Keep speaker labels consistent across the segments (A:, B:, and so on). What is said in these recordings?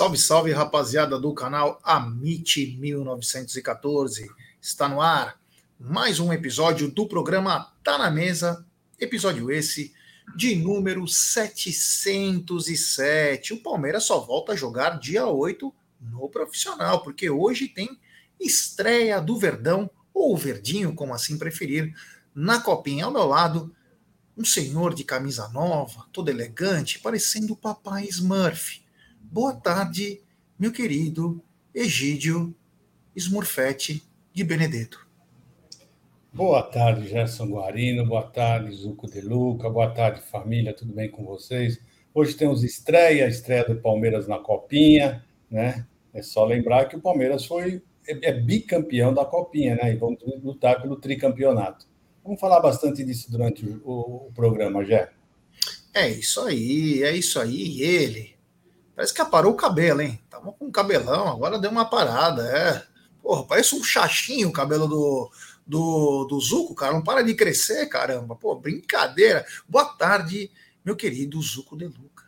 A: Salve, salve, rapaziada do canal Amit 1914. Está no ar mais um episódio do programa Tá na Mesa, episódio esse de número 707. O Palmeiras só volta a jogar dia 8 no profissional, porque hoje tem estreia do Verdão, ou Verdinho, como assim preferir, na copinha ao meu lado. Um senhor de camisa nova, todo elegante, parecendo o papai Smurf Boa tarde, meu querido Egídio Smurfete de Benedetto.
B: Boa tarde, Gerson Guarino. Boa tarde, Zuco de Luca. Boa tarde, família. Tudo bem com vocês? Hoje temos estreia, estreia do Palmeiras na Copinha, né? É só lembrar que o Palmeiras foi é, é bicampeão da Copinha, né? E vamos lutar pelo tricampeonato. Vamos falar bastante disso durante o, o programa, Gé.
A: É isso aí, é isso aí. E ele, Parece que aparou o cabelo, hein? Tava com um cabelão, agora deu uma parada, é. Porra, parece um chachinho o cabelo do, do, do Zuco, cara. Não para de crescer, caramba. Pô, brincadeira. Boa tarde, meu querido Zuco de Luca.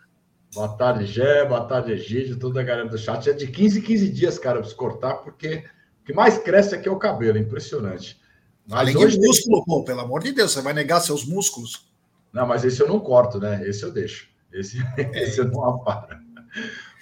C: Boa tarde, Gé. Boa tarde, Egídio. Toda a galera do chat. É de 15 em 15 dias, cara, pra se cortar, porque o que mais cresce aqui é o cabelo. Impressionante.
A: Mas Além hoje de músculo, tem... pô, pelo amor de Deus, você vai negar seus músculos?
C: Não, mas esse eu não corto, né? Esse eu deixo. Esse, é. esse eu não aparo.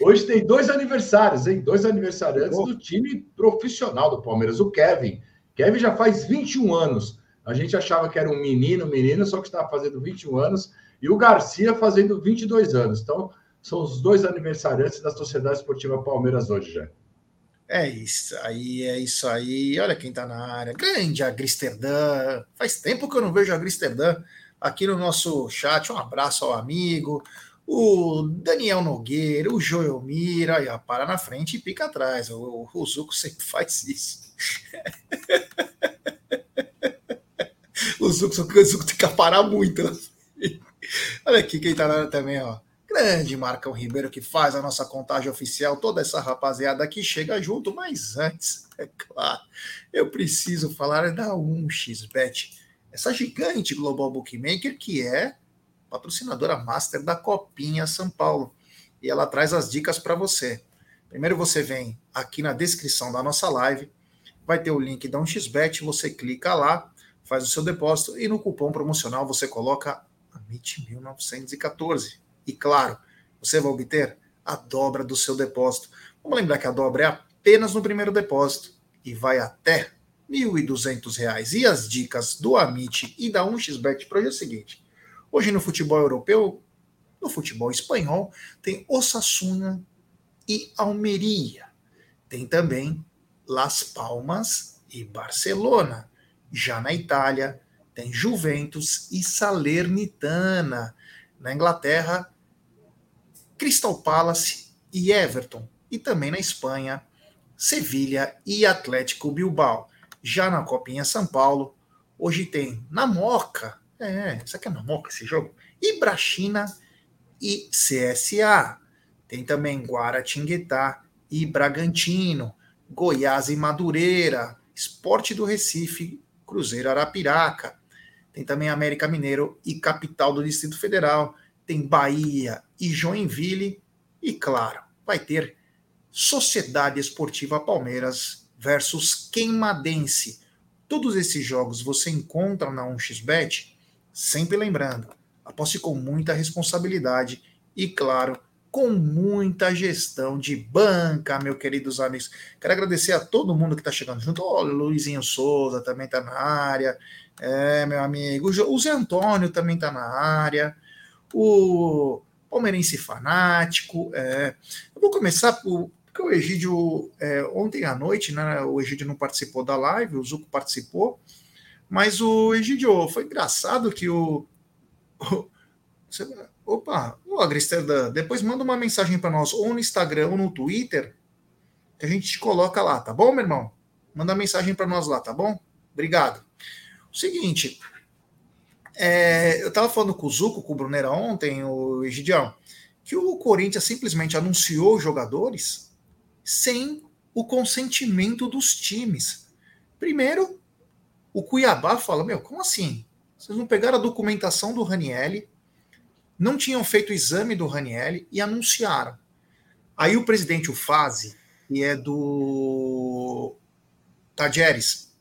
C: Hoje tem dois aniversários, hein? Dois aniversariantes oh. do time profissional do Palmeiras. O Kevin. Kevin já faz 21 anos. A gente achava que era um menino, menino, só que estava fazendo 21 anos. E o Garcia fazendo 22 anos. Então, são os dois aniversariantes da Sociedade Esportiva Palmeiras hoje, já.
A: É isso aí, é isso aí. Olha quem está na área. Grande Agristerdã. Faz tempo que eu não vejo a Agristerdã aqui no nosso chat. Um abraço ao amigo o Daniel Nogueira, o Joel Mira, aí, ó, para na frente e pica atrás. O, o Zuco sempre faz isso. o, Zuco, o tem que parar muito. Olha aqui quem tá lá também, ó. Grande Marcão Ribeiro que faz a nossa contagem oficial, toda essa rapaziada aqui chega junto, mas antes, é claro, eu preciso falar da 1xBet, essa gigante global bookmaker que é patrocinadora master da Copinha São Paulo. E ela traz as dicas para você. Primeiro você vem aqui na descrição da nossa live, vai ter o link da 1xBet, você clica lá, faz o seu depósito e no cupom promocional você coloca AMIT1914. E claro, você vai obter a dobra do seu depósito. Vamos lembrar que a dobra é apenas no primeiro depósito e vai até R$ 1.200. E as dicas do Amit e da 1xBet para hoje é o seguinte: Hoje no futebol europeu, no futebol espanhol, tem Osasuna e Almeria. Tem também Las Palmas e Barcelona. Já na Itália, tem Juventus e Salernitana. Na Inglaterra, Crystal Palace e Everton. E também na Espanha, Sevilha e Atlético Bilbao. Já na Copinha São Paulo, hoje tem na Moca é, isso aqui é mamoca esse jogo. Ibrachina e CSA. Tem também Guaratinguetá e Bragantino, Goiás e Madureira, Esporte do Recife, Cruzeiro Arapiraca. Tem também América Mineiro e Capital do Distrito Federal. Tem Bahia e Joinville. E, claro, vai ter Sociedade Esportiva Palmeiras versus Queimadense. Todos esses jogos você encontra na 1xBet Sempre lembrando, aposte com muita responsabilidade e, claro, com muita gestão de banca, meus queridos amigos. Quero agradecer a todo mundo que está chegando junto. O Luizinho Souza também está na área. É, meu amigo. O Zé Antônio também está na área. O Palmeirense Fanático. É. Eu vou começar por, porque o Egídio, é, ontem à noite, né, o Egídio não participou da live, o Zuco participou. Mas o Egidio, foi engraçado que o. opa, o Agristeda, depois manda uma mensagem para nós, ou no Instagram ou no Twitter, que a gente te coloca lá, tá bom, meu irmão? Manda mensagem para nós lá, tá bom? Obrigado. O seguinte, é, eu estava falando com o Zuco, com o Brunera ontem, o Egidião, que o Corinthians simplesmente anunciou jogadores sem o consentimento dos times. Primeiro, o Cuiabá fala: Meu, como assim? Vocês não pegaram a documentação do Ranielli, não tinham feito o exame do Ranielli e anunciaram. Aí o presidente, o Fazi, que é do Tajeres,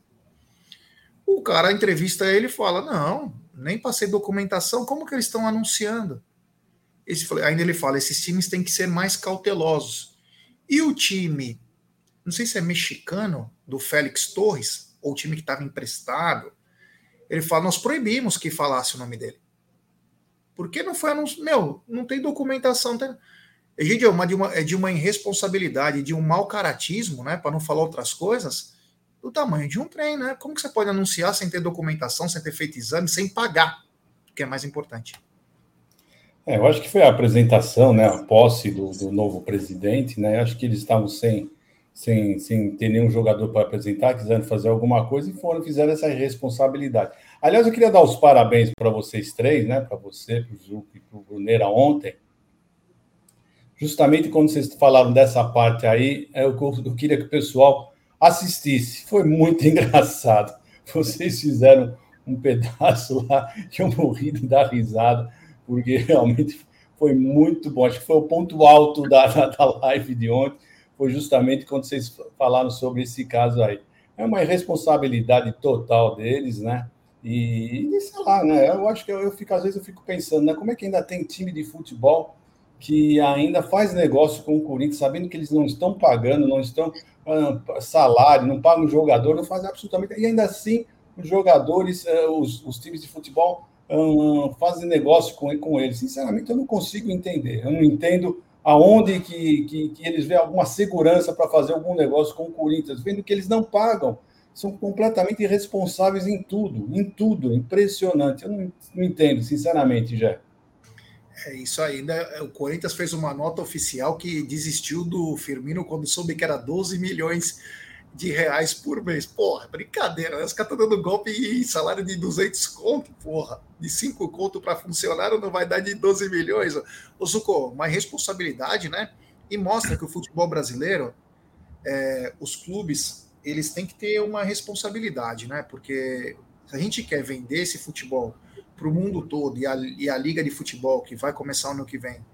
A: o cara entrevista ele e fala: Não, nem passei documentação, como que eles estão anunciando? Esse, ainda ele fala: esses times têm que ser mais cautelosos. E o time, não sei se é mexicano, do Félix Torres, ou o time que estava emprestado, ele fala: nós proibimos que falasse o nome dele. Porque não foi anunciado. Meu, não tem documentação. Tem... Gente, é, uma, de uma, é de uma irresponsabilidade, de um mau caratismo, né? Para não falar outras coisas, do tamanho de um trem, né? Como que você pode anunciar sem ter documentação, sem ter feito exame, sem pagar? O que é mais importante.
B: É, eu acho que foi a apresentação, né? A posse do, do novo presidente, né? Acho que eles estavam sem, sem, sem ter nenhum jogador para apresentar, quiseram fazer alguma coisa e foram fizeram essa responsabilidade. Aliás, eu queria dar os parabéns para vocês três, né? Para você, para o Zuco e para o Bruneira ontem justamente quando vocês falaram dessa parte aí, é eu, eu queria que o pessoal assistisse. Foi muito engraçado. Vocês fizeram um pedaço lá que eu morri de dar risada, porque realmente foi muito bom. Acho que foi o ponto alto da, da live de ontem, foi justamente quando vocês falaram sobre esse caso aí. É uma irresponsabilidade total deles, né? E, e sei lá, né? Eu acho que eu, eu fico, às vezes eu fico pensando, né? Como é que ainda tem time de futebol que ainda faz negócio com o Corinthians, sabendo que eles não estão pagando, não estão uh, salário, não pagam jogador, não faz absolutamente. E ainda assim, os jogadores, uh, os, os, times de futebol uh, fazem negócio com, com eles. Sinceramente, eu não consigo entender. Eu não entendo aonde que, que, que eles veem alguma segurança para fazer algum negócio com o Corinthians, vendo que eles não pagam. São completamente irresponsáveis em tudo, em tudo. Impressionante. Eu não, não entendo, sinceramente, Jé.
A: É isso aí, né? O Corinthians fez uma nota oficial que desistiu do Firmino quando soube que era 12 milhões de reais por mês. Porra, brincadeira, né? Os caras estão dando golpe em salário de 200 conto, porra. De 5 conto para funcionário não vai dar de 12 milhões. Ô, Zuko, uma responsabilidade, né? E mostra que o futebol brasileiro, é, os clubes, eles têm que ter uma responsabilidade, né? Porque se a gente quer vender esse futebol para o mundo todo e a, e a, Liga de Futebol, que vai começar ano que vem,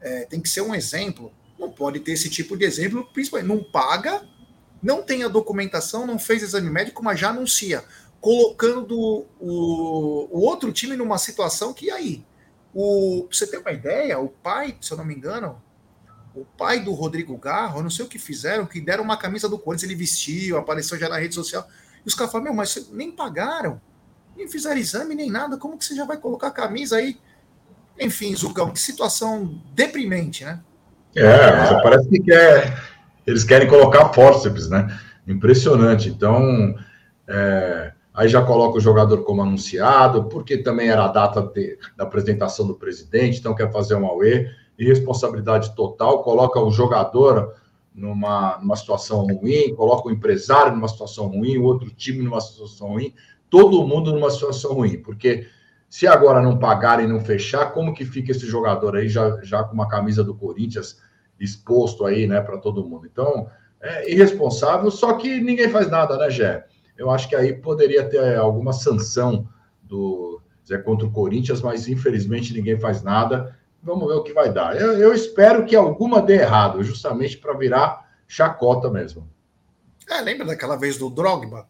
A: é, tem que ser um exemplo. Não pode ter esse tipo de exemplo, principalmente não paga, não tem a documentação, não fez exame médico, mas já anuncia, colocando o, o outro time numa situação que aí. O, você ter uma ideia, o pai, se eu não me engano, o pai do Rodrigo Garro, eu não sei o que fizeram, que deram uma camisa do Corinthians, ele vestiu, apareceu já na rede social. E os caras falaram, meu, mas nem pagaram nem fizeram exame nem nada, como que você já vai colocar a camisa aí? Enfim, Zucão, que situação deprimente, né?
C: É, parece que quer, eles querem colocar fórceps, né? Impressionante. Então, é, aí já coloca o jogador como anunciado, porque também era a data de, da apresentação do presidente, então quer fazer um AUE, irresponsabilidade total, coloca o jogador numa, numa situação ruim, coloca o empresário numa situação ruim, o outro time numa situação ruim todo mundo numa situação ruim, porque se agora não pagarem e não fechar, como que fica esse jogador aí já, já com uma camisa do Corinthians exposto aí, né, para todo mundo? Então, é irresponsável, só que ninguém faz nada, né, Gé? Eu acho que aí poderia ter alguma sanção do Zé contra o Corinthians, mas infelizmente ninguém faz nada. Vamos ver o que vai dar. Eu, eu espero que alguma dê errado, justamente para virar chacota mesmo.
A: É, lembra daquela vez do Drogba?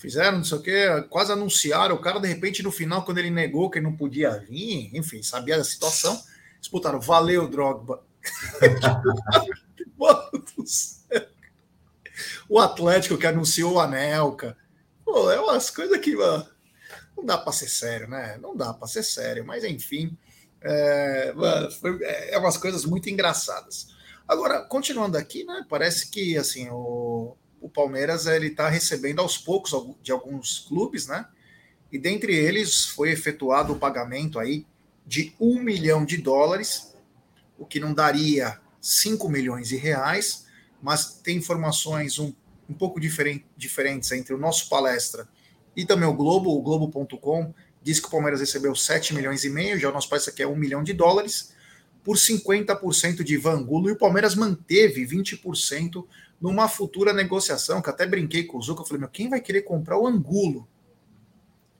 A: fizeram não sei o que, quase anunciaram. O cara, de repente, no final, quando ele negou que ele não podia vir, enfim, sabia da situação, disputaram. Valeu, Drogba. Mano do céu. O Atlético que anunciou o Anelca. Pô, é umas coisas que mano, não dá para ser sério, né? Não dá para ser sério, mas enfim, é, mano, foi, é, é umas coisas muito engraçadas. Agora, continuando aqui, né? Parece que assim o, o Palmeiras ele está recebendo aos poucos de alguns clubes, né? E dentre eles foi efetuado o pagamento aí de um milhão de dólares, o que não daria 5 milhões de reais, mas tem informações um, um pouco diferente, diferentes entre o nosso palestra e também o Globo, o Globo.com diz que o Palmeiras recebeu 7 milhões e meio, já o nosso palestra quer 1 milhão de dólares, por 50% de Vangulo, e o Palmeiras manteve 20% numa futura negociação, que até brinquei com o Zuca, eu falei, meu, quem vai querer comprar o Angulo?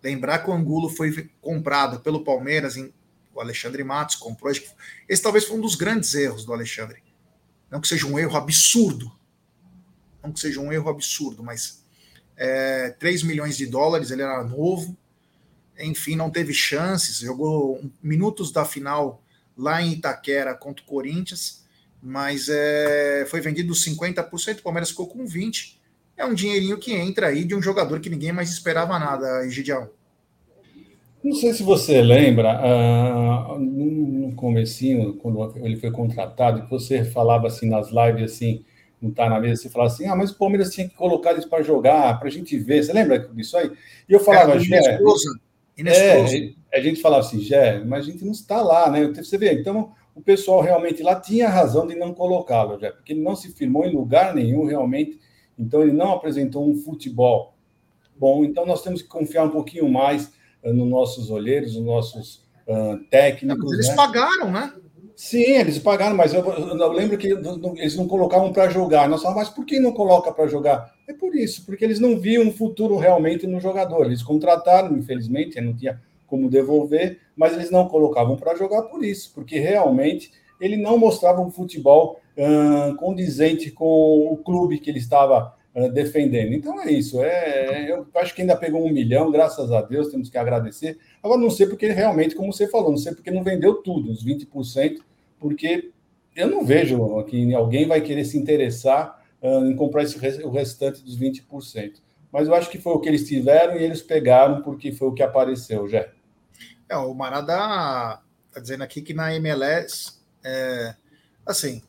A: Lembrar que o Angulo foi comprado pelo Palmeiras em o Alexandre Matos comprou. Esse talvez foi um dos grandes erros do Alexandre. Não que seja um erro absurdo. Não que seja um erro absurdo, mas é, 3 milhões de dólares, ele era novo. Enfim, não teve chances. Jogou minutos da final lá em Itaquera contra o Corinthians, mas é, foi vendido 50%, o Palmeiras ficou com 20%. É um dinheirinho que entra aí de um jogador que ninguém mais esperava nada, Egidião.
B: Não sei se você lembra, uh, no comecinho, quando ele foi contratado, que você falava assim nas lives, assim, não tá na mesa, você falava assim, ah, mas o Palmeiras tinha que colocar eles para jogar, para a gente ver. Você lembra disso aí? E eu falava, é, Gé... É, a gente falava assim, Gé, mas a gente não está lá, né? Você vê, então o pessoal realmente lá tinha razão de não colocá-lo, Gé, porque ele não se firmou em lugar nenhum, realmente, então ele não apresentou um futebol bom, então nós temos que confiar um pouquinho mais nos nossos olheiros, nos nossos uh, técnicos.
A: Eles né? pagaram, né?
B: Sim, eles pagaram, mas eu, eu lembro que eles não colocavam para jogar. Nós falamos, mas por que não coloca para jogar? É por isso, porque eles não viam um futuro realmente no jogador. Eles contrataram, infelizmente, não tinha como devolver, mas eles não colocavam para jogar por isso, porque realmente ele não mostrava um futebol uh, condizente com o clube que ele estava defendendo. Então é isso. É, eu acho que ainda pegou um milhão, graças a Deus, temos que agradecer. Agora não sei porque realmente, como você falou, não sei porque não vendeu tudo, os 20% porque eu não vejo que alguém vai querer se interessar uh, em comprar esse, o restante dos 20%. Mas eu acho que foi o que eles tiveram e eles pegaram porque foi o que apareceu, já.
A: É, o Marada está dizendo aqui que na MLS, é, assim,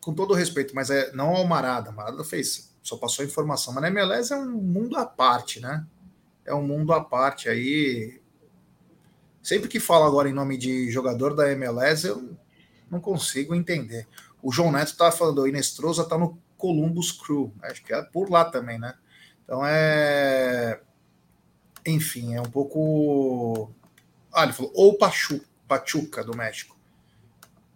A: com todo respeito, mas é não ao Marada, o Marada fez, só passou informação, mas na MLS é um mundo à parte, né? É um mundo à parte aí. Sempre que fala agora em nome de jogador da MLS, eu não consigo entender. O João Neto estava falando, o Inestrosa está no Columbus Crew, acho que é por lá também, né? Então é. Enfim, é um pouco. Ah, ele falou, ou Pachu, Pachuca do México.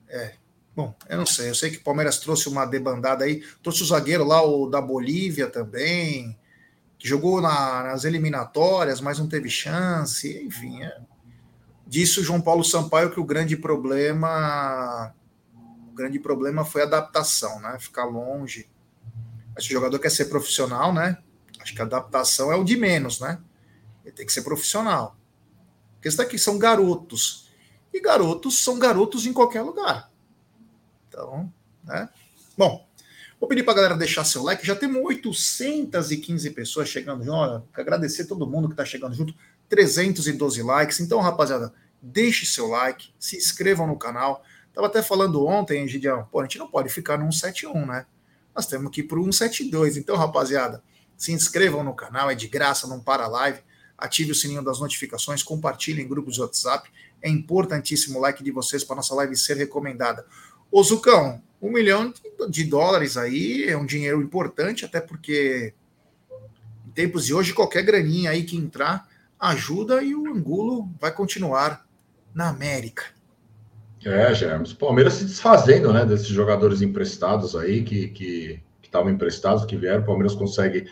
A: É. Bom, eu não sei. Eu sei que o Palmeiras trouxe uma debandada aí. Trouxe o zagueiro lá, o da Bolívia também, que jogou na, nas eliminatórias, mas não teve chance. Enfim, é, Disse o João Paulo Sampaio que o grande problema o grande problema foi a adaptação, né? Ficar longe. Mas se o jogador quer ser profissional, né? Acho que a adaptação é o de menos, né? Ele tem que ser profissional. A questão é que são garotos. E garotos são garotos em qualquer lugar. Então, né? Bom, vou pedir para a galera deixar seu like. Já temos 815 pessoas chegando. Olha, agradecer todo mundo que está chegando junto. 312 likes. Então, rapaziada, deixe seu like, se inscrevam no canal. Tava até falando ontem, Gideão, pô, a gente não pode ficar no 171, né? Nós temos que ir para o 172. Então, rapaziada, se inscrevam no canal, é de graça, não para a live. Ative o sininho das notificações, compartilhe em grupos de WhatsApp. É importantíssimo o like de vocês para nossa live ser recomendada. Ô Zucão, um milhão de dólares aí é um dinheiro importante, até porque em tempos de hoje, qualquer graninha aí que entrar ajuda e o Angulo vai continuar na América.
C: É, Germes. Palmeiras se desfazendo, né, desses jogadores emprestados aí que que estavam emprestados, que vieram. O Palmeiras consegue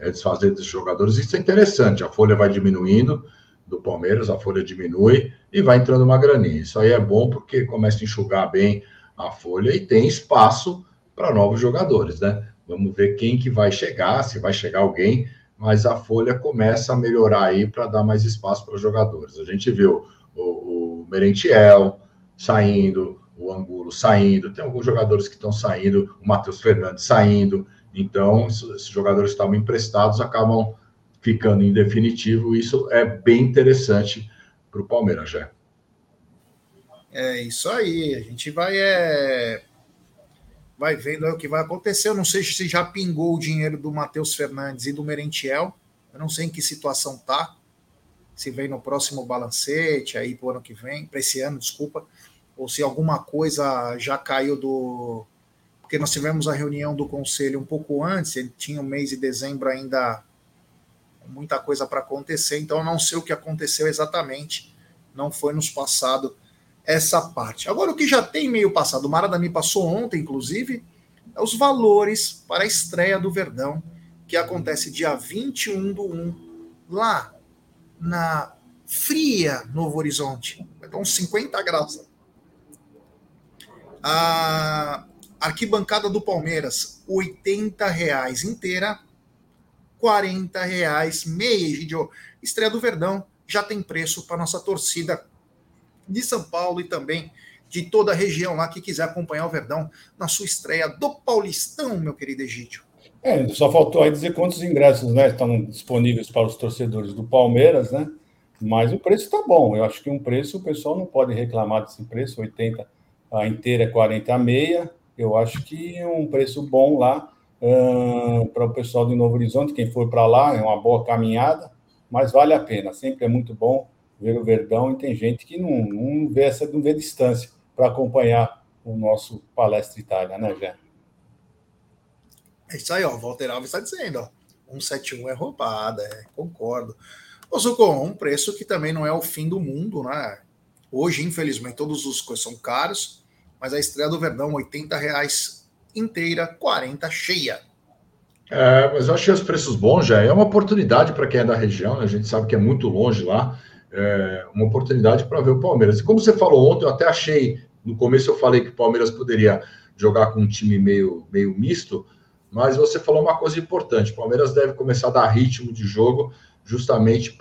C: é, desfazer desses jogadores. Isso é interessante. A folha vai diminuindo do Palmeiras, a folha diminui e vai entrando uma graninha. Isso aí é bom porque começa a enxugar bem a folha e tem espaço para novos jogadores, né? Vamos ver quem que vai chegar, se vai chegar alguém mas a folha começa a melhorar aí para dar mais espaço para os jogadores. A gente viu o, o Merentiel saindo, o Angulo saindo, tem alguns jogadores que estão saindo, o Matheus Fernandes saindo, então esses jogadores que estavam emprestados acabam ficando em definitivo, isso é bem interessante para o Palmeiras, já.
A: É isso aí, a gente vai é, vai vendo o que vai acontecer. Eu não sei se já pingou o dinheiro do Matheus Fernandes e do Merentiel. Eu não sei em que situação tá. Se vem no próximo balancete aí para o ano que vem, para esse ano, desculpa, ou se alguma coisa já caiu do. Porque nós tivemos a reunião do conselho um pouco antes, ele tinha o mês de dezembro ainda muita coisa para acontecer, então eu não sei o que aconteceu exatamente, não foi nos passado essa parte. Agora, o que já tem meio passado, o Marada me passou ontem, inclusive, é os valores para a estreia do Verdão, que acontece dia 21 do 1, lá na fria Novo Horizonte. Então, 50 graus. A arquibancada do Palmeiras, 80 reais inteira, 40 reais meia, Egidio. Estreia do Verdão já tem preço para nossa torcida de São Paulo e também de toda a região lá que quiser acompanhar o Verdão na sua estreia do Paulistão, meu querido Egídio.
B: É, só faltou aí dizer quantos ingressos né, estão disponíveis para os torcedores do Palmeiras, né? Mas o preço está bom. Eu acho que um preço, o pessoal não pode reclamar desse preço, 80 a inteira, 40 a meia. Eu acho que é um preço bom lá uh, para o pessoal do Novo Horizonte. Quem for para lá, é uma boa caminhada, mas vale a pena. Sempre é muito bom ver o Verdão e tem gente que não, não vê essa não vê distância para acompanhar o nosso Palestra Itália, né, Jé?
A: É isso aí, ó. O Walter Alves está dizendo, ó. 171 é roubada, é, concordo. Ô, Zucco, um preço que também não é o fim do mundo, né? Hoje, infelizmente, todos os coisas são caros, mas a estreia do Verdão, 80 reais inteira, 40 cheia.
C: É, mas eu achei os preços bons já. É uma oportunidade para quem é da região, né? a gente sabe que é muito longe lá. É uma oportunidade para ver o Palmeiras. E como você falou ontem, eu até achei, no começo eu falei que o Palmeiras poderia jogar com um time meio, meio misto, mas você falou uma coisa importante: o Palmeiras deve começar a dar ritmo de jogo justamente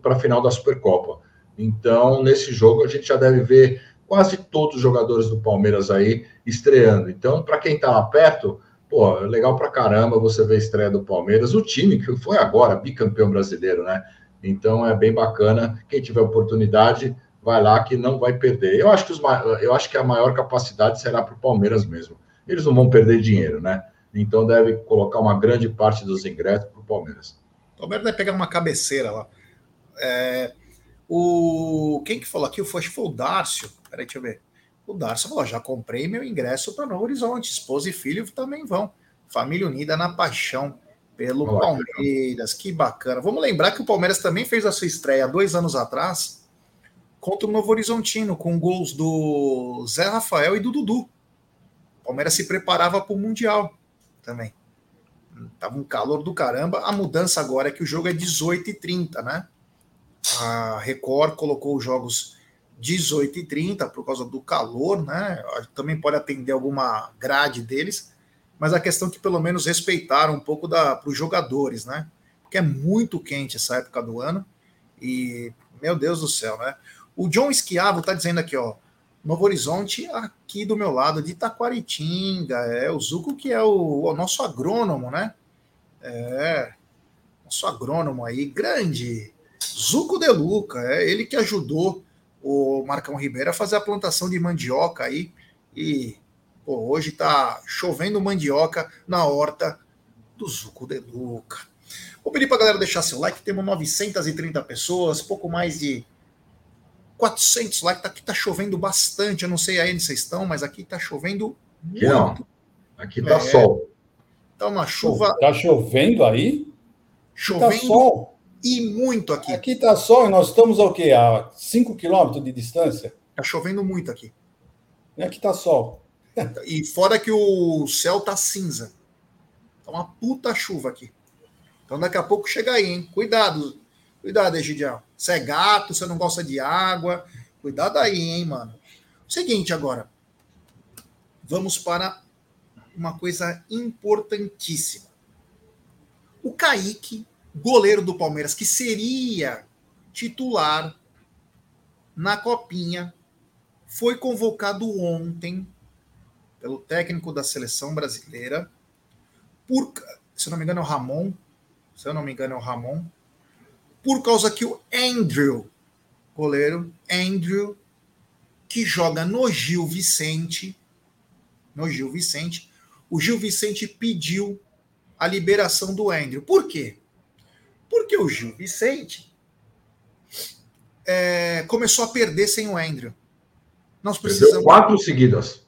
C: para a final da Supercopa. Então, nesse jogo, a gente já deve ver quase todos os jogadores do Palmeiras aí estreando. Então, para quem está lá perto, pô, é legal para caramba você ver a estreia do Palmeiras. O time que foi agora bicampeão brasileiro, né? Então, é bem bacana. Quem tiver oportunidade, vai lá que não vai perder. Eu acho que, os, eu acho que a maior capacidade será para o Palmeiras mesmo. Eles não vão perder dinheiro, né? então deve colocar uma grande parte dos ingressos para o Palmeiras.
A: O Palmeiras deve pegar uma cabeceira lá. É, o Quem que falou aqui? Foi, foi o Dárcio. Peraí, deixa eu ver. O Dárcio falou: já comprei meu ingresso para Novo Horizonte. Esposa e filho também vão. Família unida na paixão pelo Olá, Palmeiras. Que bacana. Vamos lembrar que o Palmeiras também fez a sua estreia dois anos atrás contra o Novo Horizontino, com gols do Zé Rafael e do Dudu. O Palmeiras se preparava para o Mundial também. Tava um calor do caramba. A mudança agora é que o jogo é 18 e 30, né? A Record colocou os jogos 18 e 30 por causa do calor, né? Também pode atender alguma grade deles, mas a questão é que pelo menos respeitaram um pouco para os jogadores, né? Porque é muito quente essa época do ano e, meu Deus do céu, né? O John Esquiavo tá dizendo aqui, ó, Novo Horizonte, aqui do meu lado, de Itaquaritinga. É o Zuco que é o, o nosso agrônomo, né? É, nosso agrônomo aí, grande. Zuco de Luca, é ele que ajudou o Marcão Ribeiro a fazer a plantação de mandioca aí. E pô, hoje tá chovendo mandioca na horta do Zuco de Luca. Vou pedir para galera deixar seu like, temos 930 pessoas, pouco mais de 400 lá, que tá, aqui tá chovendo bastante. Eu não sei aí onde vocês estão, mas aqui tá chovendo
C: muito. Não. Aqui tá é, sol.
A: Tá uma chuva.
B: Tá chovendo aí?
A: Chovendo tá sol. E muito aqui.
B: Aqui tá sol e nós estamos ao quê? A 5 quilômetros de distância?
A: Tá chovendo muito aqui.
B: E aqui tá sol.
A: E fora que o céu tá cinza. Tá uma puta chuva aqui. Então daqui a pouco chega aí, hein? Cuidado, Cuidado, Egidião. Você é gato, você não gosta de água. Cuidado aí, hein, mano. Seguinte agora. Vamos para uma coisa importantíssima. O Kaique, goleiro do Palmeiras, que seria titular na Copinha, foi convocado ontem pelo técnico da seleção brasileira por, se eu não me engano é o Ramon, se eu não me engano é o Ramon, por causa que o Andrew, goleiro, Andrew, que joga no Gil Vicente, no Gil Vicente, o Gil Vicente pediu a liberação do Andrew. Por quê? Porque o Gil Vicente é, começou a perder sem o Andrew.
C: Nós precisamos. Perdeu quatro seguidas.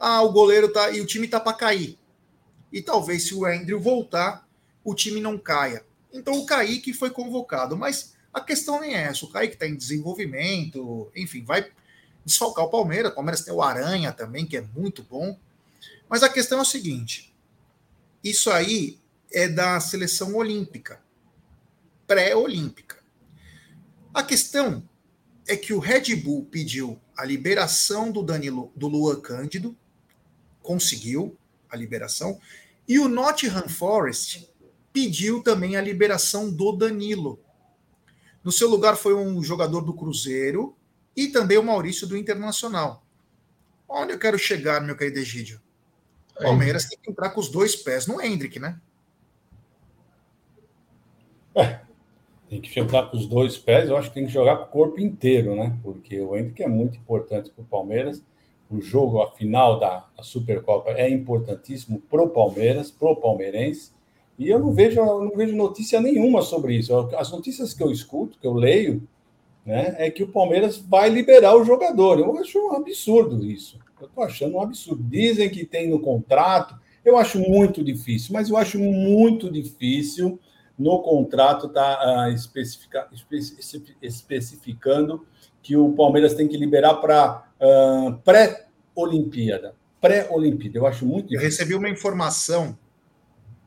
A: Ah, o goleiro tá. E o time tá para cair. E talvez se o Andrew voltar, o time não caia. Então o Kaique foi convocado, mas a questão nem é essa. O Kaique está em desenvolvimento, enfim, vai desfalcar o Palmeiras. O Palmeiras tem o Aranha também, que é muito bom. Mas a questão é o seguinte: isso aí é da seleção olímpica, pré-olímpica. A questão é que o Red Bull pediu a liberação do Danilo, do Luan Cândido, conseguiu a liberação, e o Nottingham Forest pediu também a liberação do Danilo. No seu lugar foi um jogador do Cruzeiro e também o Maurício do Internacional. Onde eu quero chegar, meu querido Egídio? O Palmeiras tem que entrar com os dois pés no Hendrick, né?
B: É, tem que jogar com os dois pés, eu acho que tem que jogar com o corpo inteiro, né? Porque o Hendrick é muito importante para o Palmeiras. O jogo, a final da, da Supercopa é importantíssimo para o Palmeiras, para o palmeirense. E eu não vejo, eu não vejo notícia nenhuma sobre isso. As notícias que eu escuto, que eu leio, né, é que o Palmeiras vai liberar o jogador. Eu acho um absurdo isso. Eu estou achando um absurdo. Dizem que tem no contrato. Eu acho muito difícil, mas eu acho muito difícil no contrato estar tá, uh, especifica, especificando que o Palmeiras tem que liberar para uh, pré-Olimpíada. Pré-Olimpíada. Eu acho muito
A: difícil. Eu recebi uma informação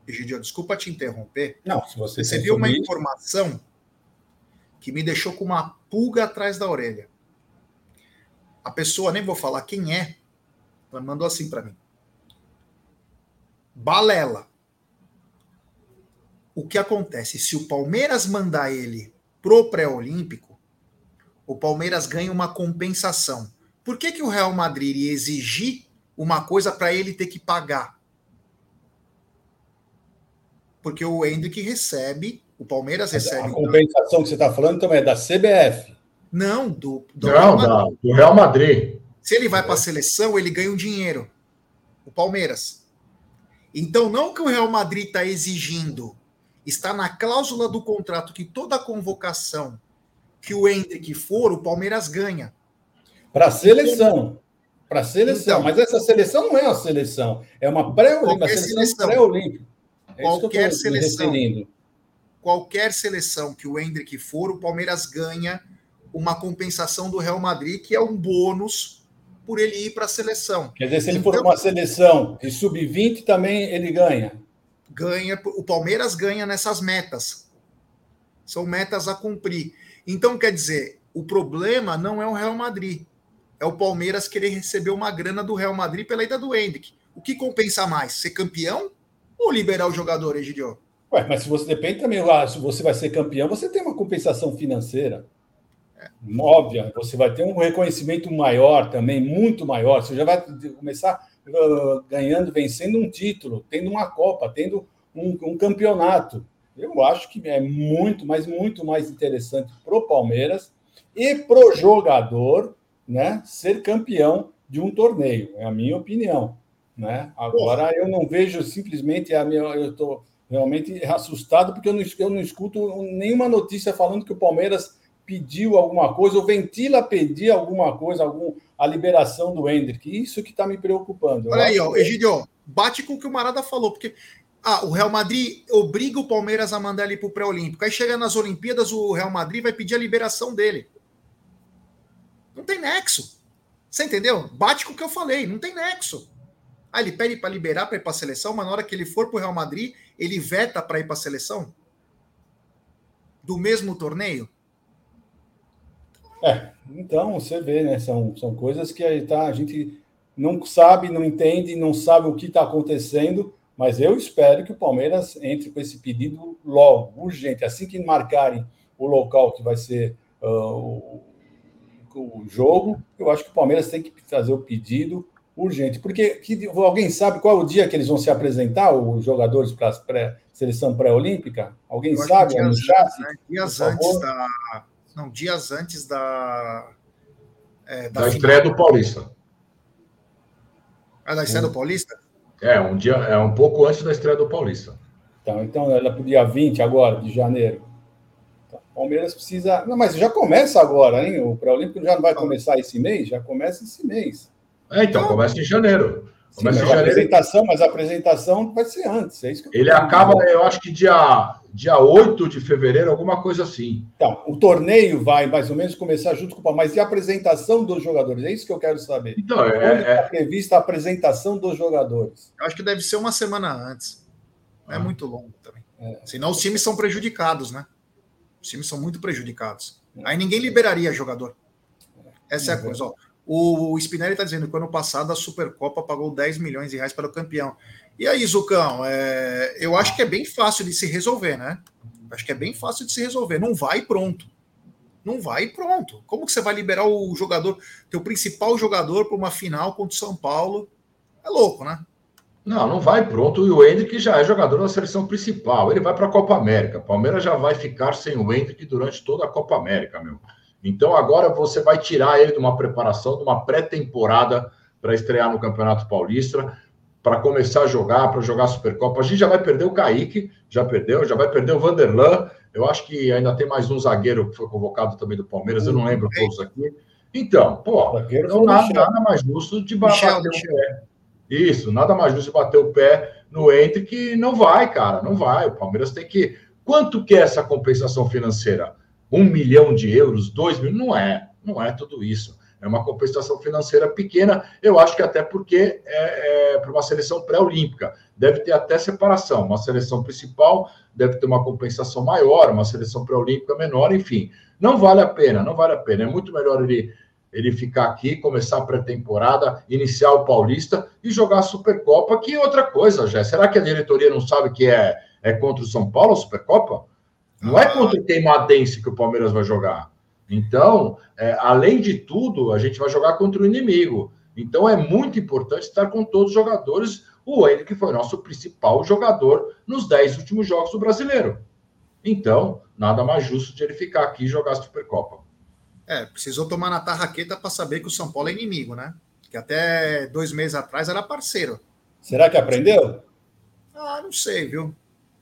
A: Egidio, desculpa te interromper.
B: Não, se você
A: Recebi uma isso... informação que me deixou com uma pulga atrás da orelha. A pessoa, nem vou falar quem é, mas mandou assim para mim. Balela. O que acontece? Se o Palmeiras mandar ele pro pré-olímpico, o Palmeiras ganha uma compensação. Por que, que o Real Madrid ia exigir uma coisa para ele ter que pagar? porque o Hendrick recebe, o Palmeiras recebe.
B: A compensação que você está falando também é da CBF.
A: Não, do,
C: do, Não, Real, Madrid. do Real Madrid.
A: Se ele vai para a seleção, ele ganha um dinheiro. O Palmeiras. Então, não que o Real Madrid está exigindo, está na cláusula do contrato que toda convocação que o Hendrick for, o Palmeiras ganha.
B: Para a seleção. Para a seleção. Então, Mas essa seleção não é a seleção. É uma pré-olímpica. Pré-olímpica.
A: É qualquer seleção, qualquer seleção que o Hendrick for, o Palmeiras ganha uma compensação do Real Madrid, que é um bônus por ele ir para a seleção.
B: Quer dizer, se ele então, for uma seleção de sub-20, também ele ganha.
A: Ganha, o Palmeiras ganha nessas metas. São metas a cumprir. Então, quer dizer, o problema não é o Real Madrid. É o Palmeiras querer receber uma grana do Real Madrid pela ida do Hendrick. O que compensa mais? Ser campeão ou liberar o jogador, Egidio?
B: Ué, mas se você depende também, ah, se você vai ser campeão, você tem uma compensação financeira. É. Óbvia, você vai ter um reconhecimento maior também, muito maior. Você já vai começar ganhando, vencendo um título, tendo uma Copa, tendo um, um campeonato. Eu acho que é muito, mas muito mais interessante para o Palmeiras e para o jogador né, ser campeão de um torneio, é a minha opinião. Né? Agora eu não vejo simplesmente a minha, eu estou realmente assustado porque eu não, eu não escuto nenhuma notícia falando que o Palmeiras pediu alguma coisa, ou ventila pedir alguma coisa, algum, a liberação do Hendrick. Isso que está me preocupando.
A: Olha aí, ó, Egidio, bate com o que o Marada falou, porque ah, o Real Madrid obriga o Palmeiras a mandar ele para o pré-olímpico. Aí chega nas Olimpíadas, o Real Madrid vai pedir a liberação dele. Não tem nexo. Você entendeu? Bate com o que eu falei, não tem nexo. Ah, ele pede para liberar para ir para a seleção, mas na hora que ele for para o Real Madrid, ele veta para ir para a seleção? Do mesmo torneio?
B: É, então você vê, né? São, são coisas que aí tá, a gente não sabe, não entende, não sabe o que está acontecendo, mas eu espero que o Palmeiras entre com esse pedido logo, urgente, assim que marcarem o local que vai ser uh, o, o jogo, eu acho que o Palmeiras tem que fazer o pedido urgente. Porque que, alguém sabe qual é o dia que eles vão se apresentar, os jogadores para a pré, seleção pré-olímpica? Alguém sabe?
A: Dias? Né? Dias antes da. Não, dias antes da.
C: É, da, da estreia do Paulista.
A: Ah, da estreia hum. do Paulista?
C: É, um dia, é um pouco antes da estreia do Paulista.
B: Então, então ela é para o dia 20 agora, de janeiro. Então, Palmeiras precisa. Não, mas já começa agora, hein? O pré-olímpico já não vai começar esse mês? Já começa esse mês.
C: É, então, começa em janeiro.
B: Começa Sim, em janeiro. apresentação, mas a apresentação vai ser antes. É isso
C: Ele acaba, eu acho que dia, dia 8 de fevereiro, alguma coisa assim.
B: Então, o torneio vai mais ou menos começar junto com o mas e a apresentação dos jogadores? É isso que eu quero saber.
C: Então, é, está é...
B: prevista a apresentação dos jogadores?
A: Eu acho que deve ser uma semana antes. Não é ah. muito longo também. É. Senão os times são prejudicados, né? Os times são muito prejudicados. É. Aí ninguém liberaria jogador. Essa é a coisa. Ó, o Spinelli está dizendo que ano passado a Supercopa pagou 10 milhões de reais para o campeão. E aí, Zucão, é, eu acho que é bem fácil de se resolver, né? Acho que é bem fácil de se resolver. Não vai pronto. Não vai pronto. Como que você vai liberar o jogador, teu principal jogador, para uma final contra o São Paulo? É louco, né?
C: Não, não vai pronto. E o Hendrick já é jogador da seleção principal. Ele vai para a Copa América. Palmeiras já vai ficar sem o Hendrick durante toda a Copa América, meu. Então agora você vai tirar ele de uma preparação, de uma pré-temporada para estrear no Campeonato Paulista, para começar a jogar, para jogar a Supercopa. A gente já vai perder o Kaique, já perdeu, já vai perder o Vanderlan. Eu acho que ainda tem mais um zagueiro que foi convocado também do Palmeiras, eu não lembro todos aqui. Então, pô, não nada, nada, mais justo de bater o pé. Isso, nada mais justo de bater o pé no entre que não vai, cara, não vai. O Palmeiras tem que. Quanto que é essa compensação financeira? Um milhão de euros, dois mil, não é, não é tudo isso. É uma compensação financeira pequena, eu acho que até porque é, é para uma seleção pré-olímpica. Deve ter até separação. Uma seleção principal deve ter uma compensação maior, uma seleção pré-olímpica menor, enfim. Não vale a pena, não vale a pena. É muito melhor ele, ele ficar aqui, começar a pré-temporada, iniciar o Paulista e jogar a Supercopa, que é outra coisa, já. Será que a diretoria não sabe que é, é contra o São Paulo a Supercopa? Não é contra o Queimadense que o Palmeiras vai jogar. Então, é, além de tudo, a gente vai jogar contra o inimigo. Então, é muito importante estar com todos os jogadores. O Henrique foi nosso principal jogador nos 10 últimos jogos do brasileiro. Então, nada mais justo de ele ficar aqui e jogar a Supercopa.
A: É, precisou tomar na tarraqueta para saber que o São Paulo é inimigo, né? Que até dois meses atrás era parceiro.
B: Será que aprendeu?
A: Ah, não sei, viu?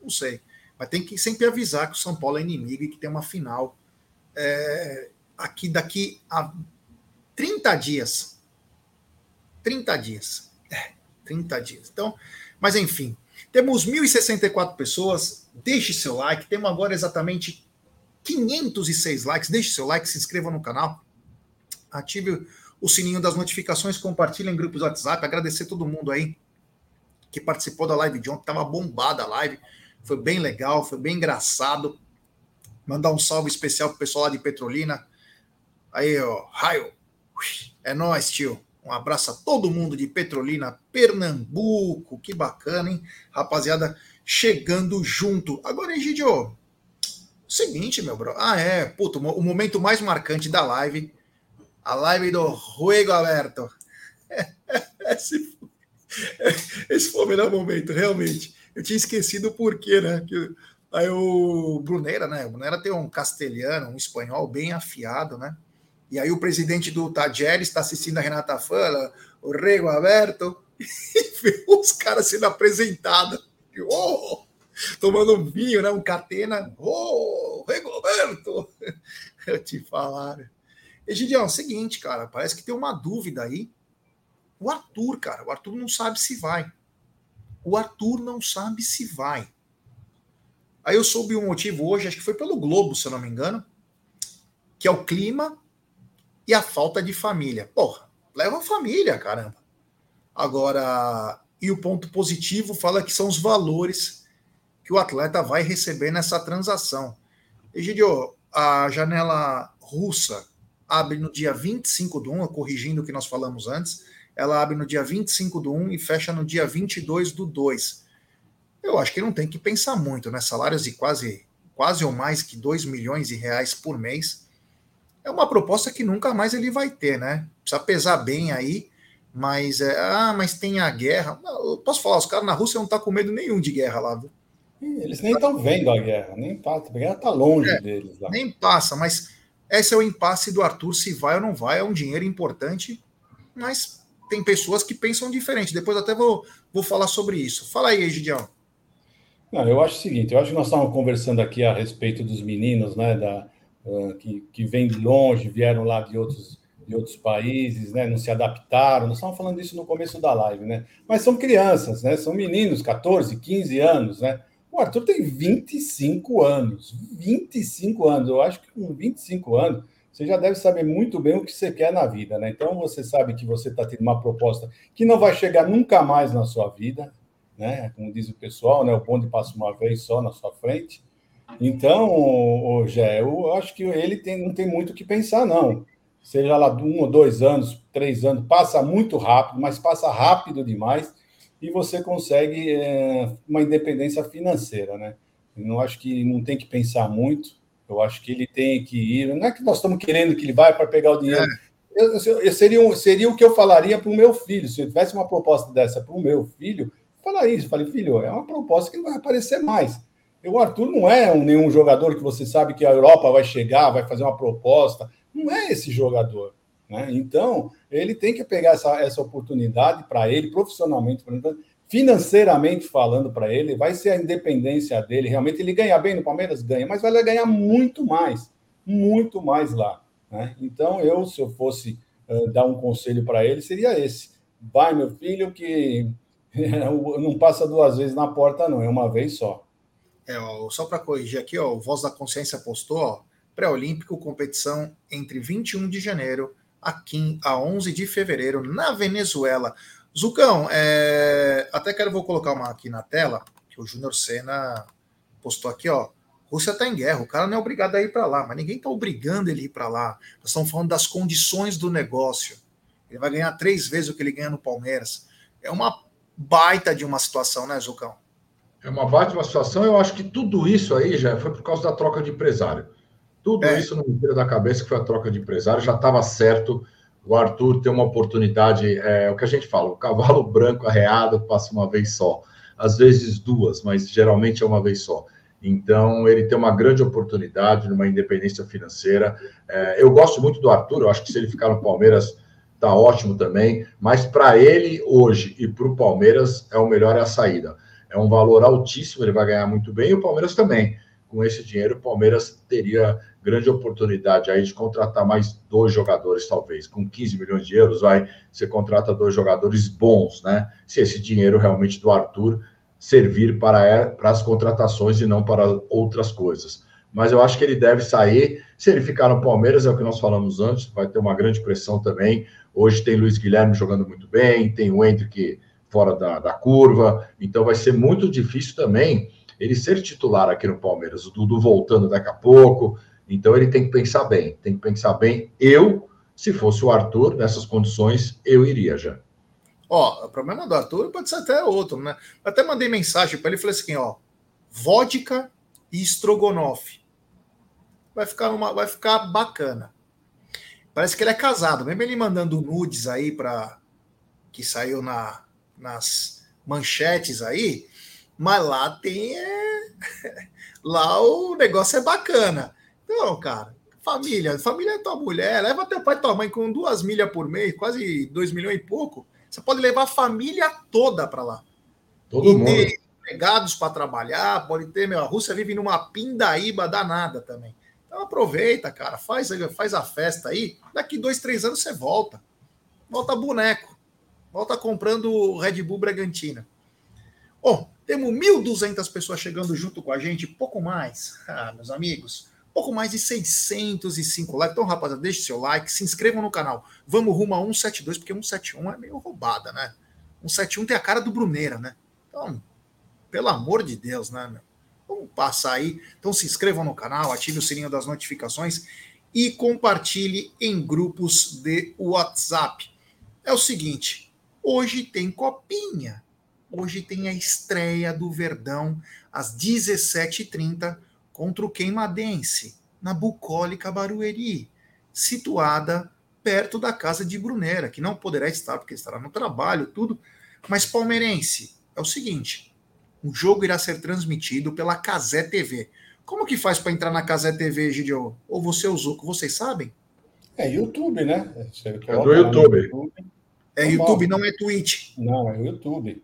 A: Não sei. Mas tem que sempre avisar que o São Paulo é inimigo e que tem uma final é, aqui daqui a 30 dias. 30 dias. É, 30 dias. Então, mas enfim, temos 1.064 pessoas. Deixe seu like. Temos agora exatamente 506 likes. Deixe seu like, se inscreva no canal. Ative o sininho das notificações, compartilhe em grupos do WhatsApp. Agradecer todo mundo aí que participou da live de ontem. Tava bombada a live. Foi bem legal, foi bem engraçado. Mandar um salve especial pro pessoal lá de Petrolina. Aí, ó, raio. É nóis, tio. Um abraço a todo mundo de Petrolina, Pernambuco. Que bacana, hein? Rapaziada, chegando junto. Agora, Egidio, seguinte, meu bro. Ah, é, puto, o momento mais marcante da live. A live do Ruego Aberto. Esse, esse foi o melhor momento, realmente. Eu tinha esquecido o porquê, né? Que, aí o Brunera, né? O Brunera tem um castelhano, um espanhol bem afiado, né? E aí o presidente do Tajeres está assistindo a Renata Fala, o Rego Aberto, e vê os caras sendo apresentados. Oh, tomando um vinho, né? Um catena. Oh, Rego Aberto! Eu te falar. Egidião, é o seguinte, cara, parece que tem uma dúvida aí. O Arthur, cara, o Arthur não sabe se vai o Arthur não sabe se vai. Aí eu soube um motivo hoje, acho que foi pelo Globo, se eu não me engano, que é o clima e a falta de família. Porra, leva a família, caramba. Agora, e o ponto positivo fala que são os valores que o atleta vai receber nessa transação. Egidio, a janela russa abre no dia 25 do 1, corrigindo o que nós falamos antes, ela abre no dia 25 do 1 e fecha no dia 22 do 2. Eu acho que não tem que pensar muito, né? Salários de quase, quase ou mais que 2 milhões de reais por mês. É uma proposta que nunca mais ele vai ter, né? Precisa pesar bem aí, mas é, ah, mas tem a guerra. Eu posso falar, os caras na Rússia não estão tá com medo nenhum de guerra lá. Viu?
B: Eles nem estão vendo a guerra, nem passa, a guerra está longe é, deles lá.
A: Nem passa, mas esse é o impasse do Arthur, se vai ou não vai, é um dinheiro importante, mas tem pessoas que pensam diferente. Depois até vou, vou falar sobre isso. Fala aí, Egidião.
B: Não, eu acho o seguinte, eu acho que nós estávamos conversando aqui a respeito dos meninos, né, da, uh, que, que vêm de longe, vieram lá de outros, de outros países, né, não se adaptaram, nós estávamos falando isso no começo da live, né, mas são crianças, né, são meninos, 14, 15 anos, né, o Arthur tem 25 anos, 25 anos, eu acho que com 25 anos, você já deve saber muito bem o que você quer na vida, né? Então você sabe que você está tendo uma proposta que não vai chegar nunca mais na sua vida, né? Como diz o pessoal, né? O bonde passa uma vez só na sua frente. Então, o Gé, eu acho que ele tem, não tem muito o que pensar, não. seja lá um ou dois anos, três anos, passa muito rápido, mas passa rápido demais e você consegue é, uma independência financeira, né? Eu acho que não tem que pensar muito. Eu acho que ele tem que ir. Não é que nós estamos querendo que ele vá para pegar o dinheiro. É. Eu, eu, seria, seria o que eu falaria para o meu filho. Se eu tivesse uma proposta dessa para o meu filho, falaria isso. Falei, filho, é uma proposta que não vai aparecer mais. O Arthur não é um, nenhum jogador que você sabe que a Europa vai chegar, vai fazer uma proposta. Não é esse jogador. Né? Então, ele tem que pegar essa, essa oportunidade para ele, profissionalmente, financeiramente falando para ele, vai ser a independência dele. Realmente, ele ganha bem no Palmeiras? Ganha, mas vai ganhar muito mais, muito mais lá. Né? Então, eu, se eu fosse uh, dar um conselho para ele, seria esse. Vai, meu filho, que não passa duas vezes na porta, não, é uma vez só.
A: É, ó, só para corrigir aqui, ó, o Voz da Consciência postou, pré-olímpico, competição entre 21 de janeiro a 11 de fevereiro, na Venezuela. Zucão, é... até quero vou colocar uma aqui na tela, que o Júnior Senna postou aqui, ó. Rússia está em guerra, o cara não é obrigado a ir para lá, mas ninguém está obrigando ele a ir para lá. Nós estamos falando das condições do negócio. Ele vai ganhar três vezes o que ele ganha no Palmeiras. É uma baita de uma situação, né, Zucão?
C: É uma baita de uma situação. Eu acho que tudo isso aí já foi por causa da troca de empresário. Tudo é. isso não me tira da cabeça que foi a troca de empresário, já estava certo o Arthur ter uma oportunidade, é o que a gente fala, o cavalo branco arreado passa uma vez só, às vezes duas, mas geralmente é uma vez só. Então, ele tem uma grande oportunidade numa independência financeira. É, eu gosto muito do Arthur, eu acho que se ele ficar no Palmeiras, tá ótimo também. Mas para ele, hoje, e para o Palmeiras, é o melhor é a saída. É um valor altíssimo, ele vai ganhar muito bem, e o Palmeiras também. Com esse dinheiro, o Palmeiras teria grande oportunidade aí de contratar mais dois jogadores, talvez. Com 15 milhões de euros, vai, você contrata dois jogadores bons, né? Se esse dinheiro realmente do Arthur servir para, para as contratações e não para outras coisas. Mas eu acho que ele deve sair. Se ele ficar no Palmeiras, é o que nós falamos antes, vai ter uma grande pressão também. Hoje tem Luiz Guilherme jogando muito bem, tem o Hendrick fora da, da curva, então vai ser muito difícil também ele ser titular aqui no Palmeiras. O Dudu voltando daqui a pouco, então ele tem que pensar bem, tem que pensar bem. Eu, se fosse o Arthur, nessas condições, eu iria já.
A: Ó, o problema do Arthur pode ser até outro, né? Eu até mandei mensagem para ele falei assim: ó, vodka e estrogonofe. Vai ficar, uma, vai ficar bacana. Parece que ele é casado, mesmo ele mandando nudes aí para que saiu na, nas manchetes aí, mas lá tem é... lá o negócio é bacana. Não, cara. Família. Família é tua mulher. Leva teu pai e tua mãe com duas milhas por mês, quase dois milhões e pouco. Você pode levar a família toda para lá.
C: Todo e mundo. ter
A: empregados para trabalhar, pode ter, meu, a Rússia vive numa pindaíba danada também. Então aproveita, cara, faz, faz a festa aí. Daqui dois, três anos você volta. Volta boneco. Volta comprando o Red Bull Bragantina. Bom, temos 1.200 pessoas chegando junto com a gente, pouco mais. Ah, meus amigos pouco mais de 605 likes. Então, rapaziada, deixe seu like, se inscrevam no canal. Vamos rumo a 172, porque 171 é meio roubada, né? 171 tem a cara do Bruneira, né? Então, pelo amor de Deus, né, meu? Vamos passar aí. Então, se inscrevam no canal, ative o sininho das notificações e compartilhe em grupos de WhatsApp. É o seguinte, hoje tem copinha. Hoje tem a estreia do Verdão às 17h30 contra o Queimadense, na bucólica Barueri, situada perto da casa de Brunera, que não poderá estar porque estará no trabalho, tudo. Mas palmeirense, é o seguinte: o jogo irá ser transmitido pela Casé TV. Como que faz para entrar na Casé TV, Gidio? Ou você usou, vocês sabem?
B: É YouTube, né?
C: é do YouTube. YouTube.
A: É YouTube, não é Twitch.
B: Não, é YouTube.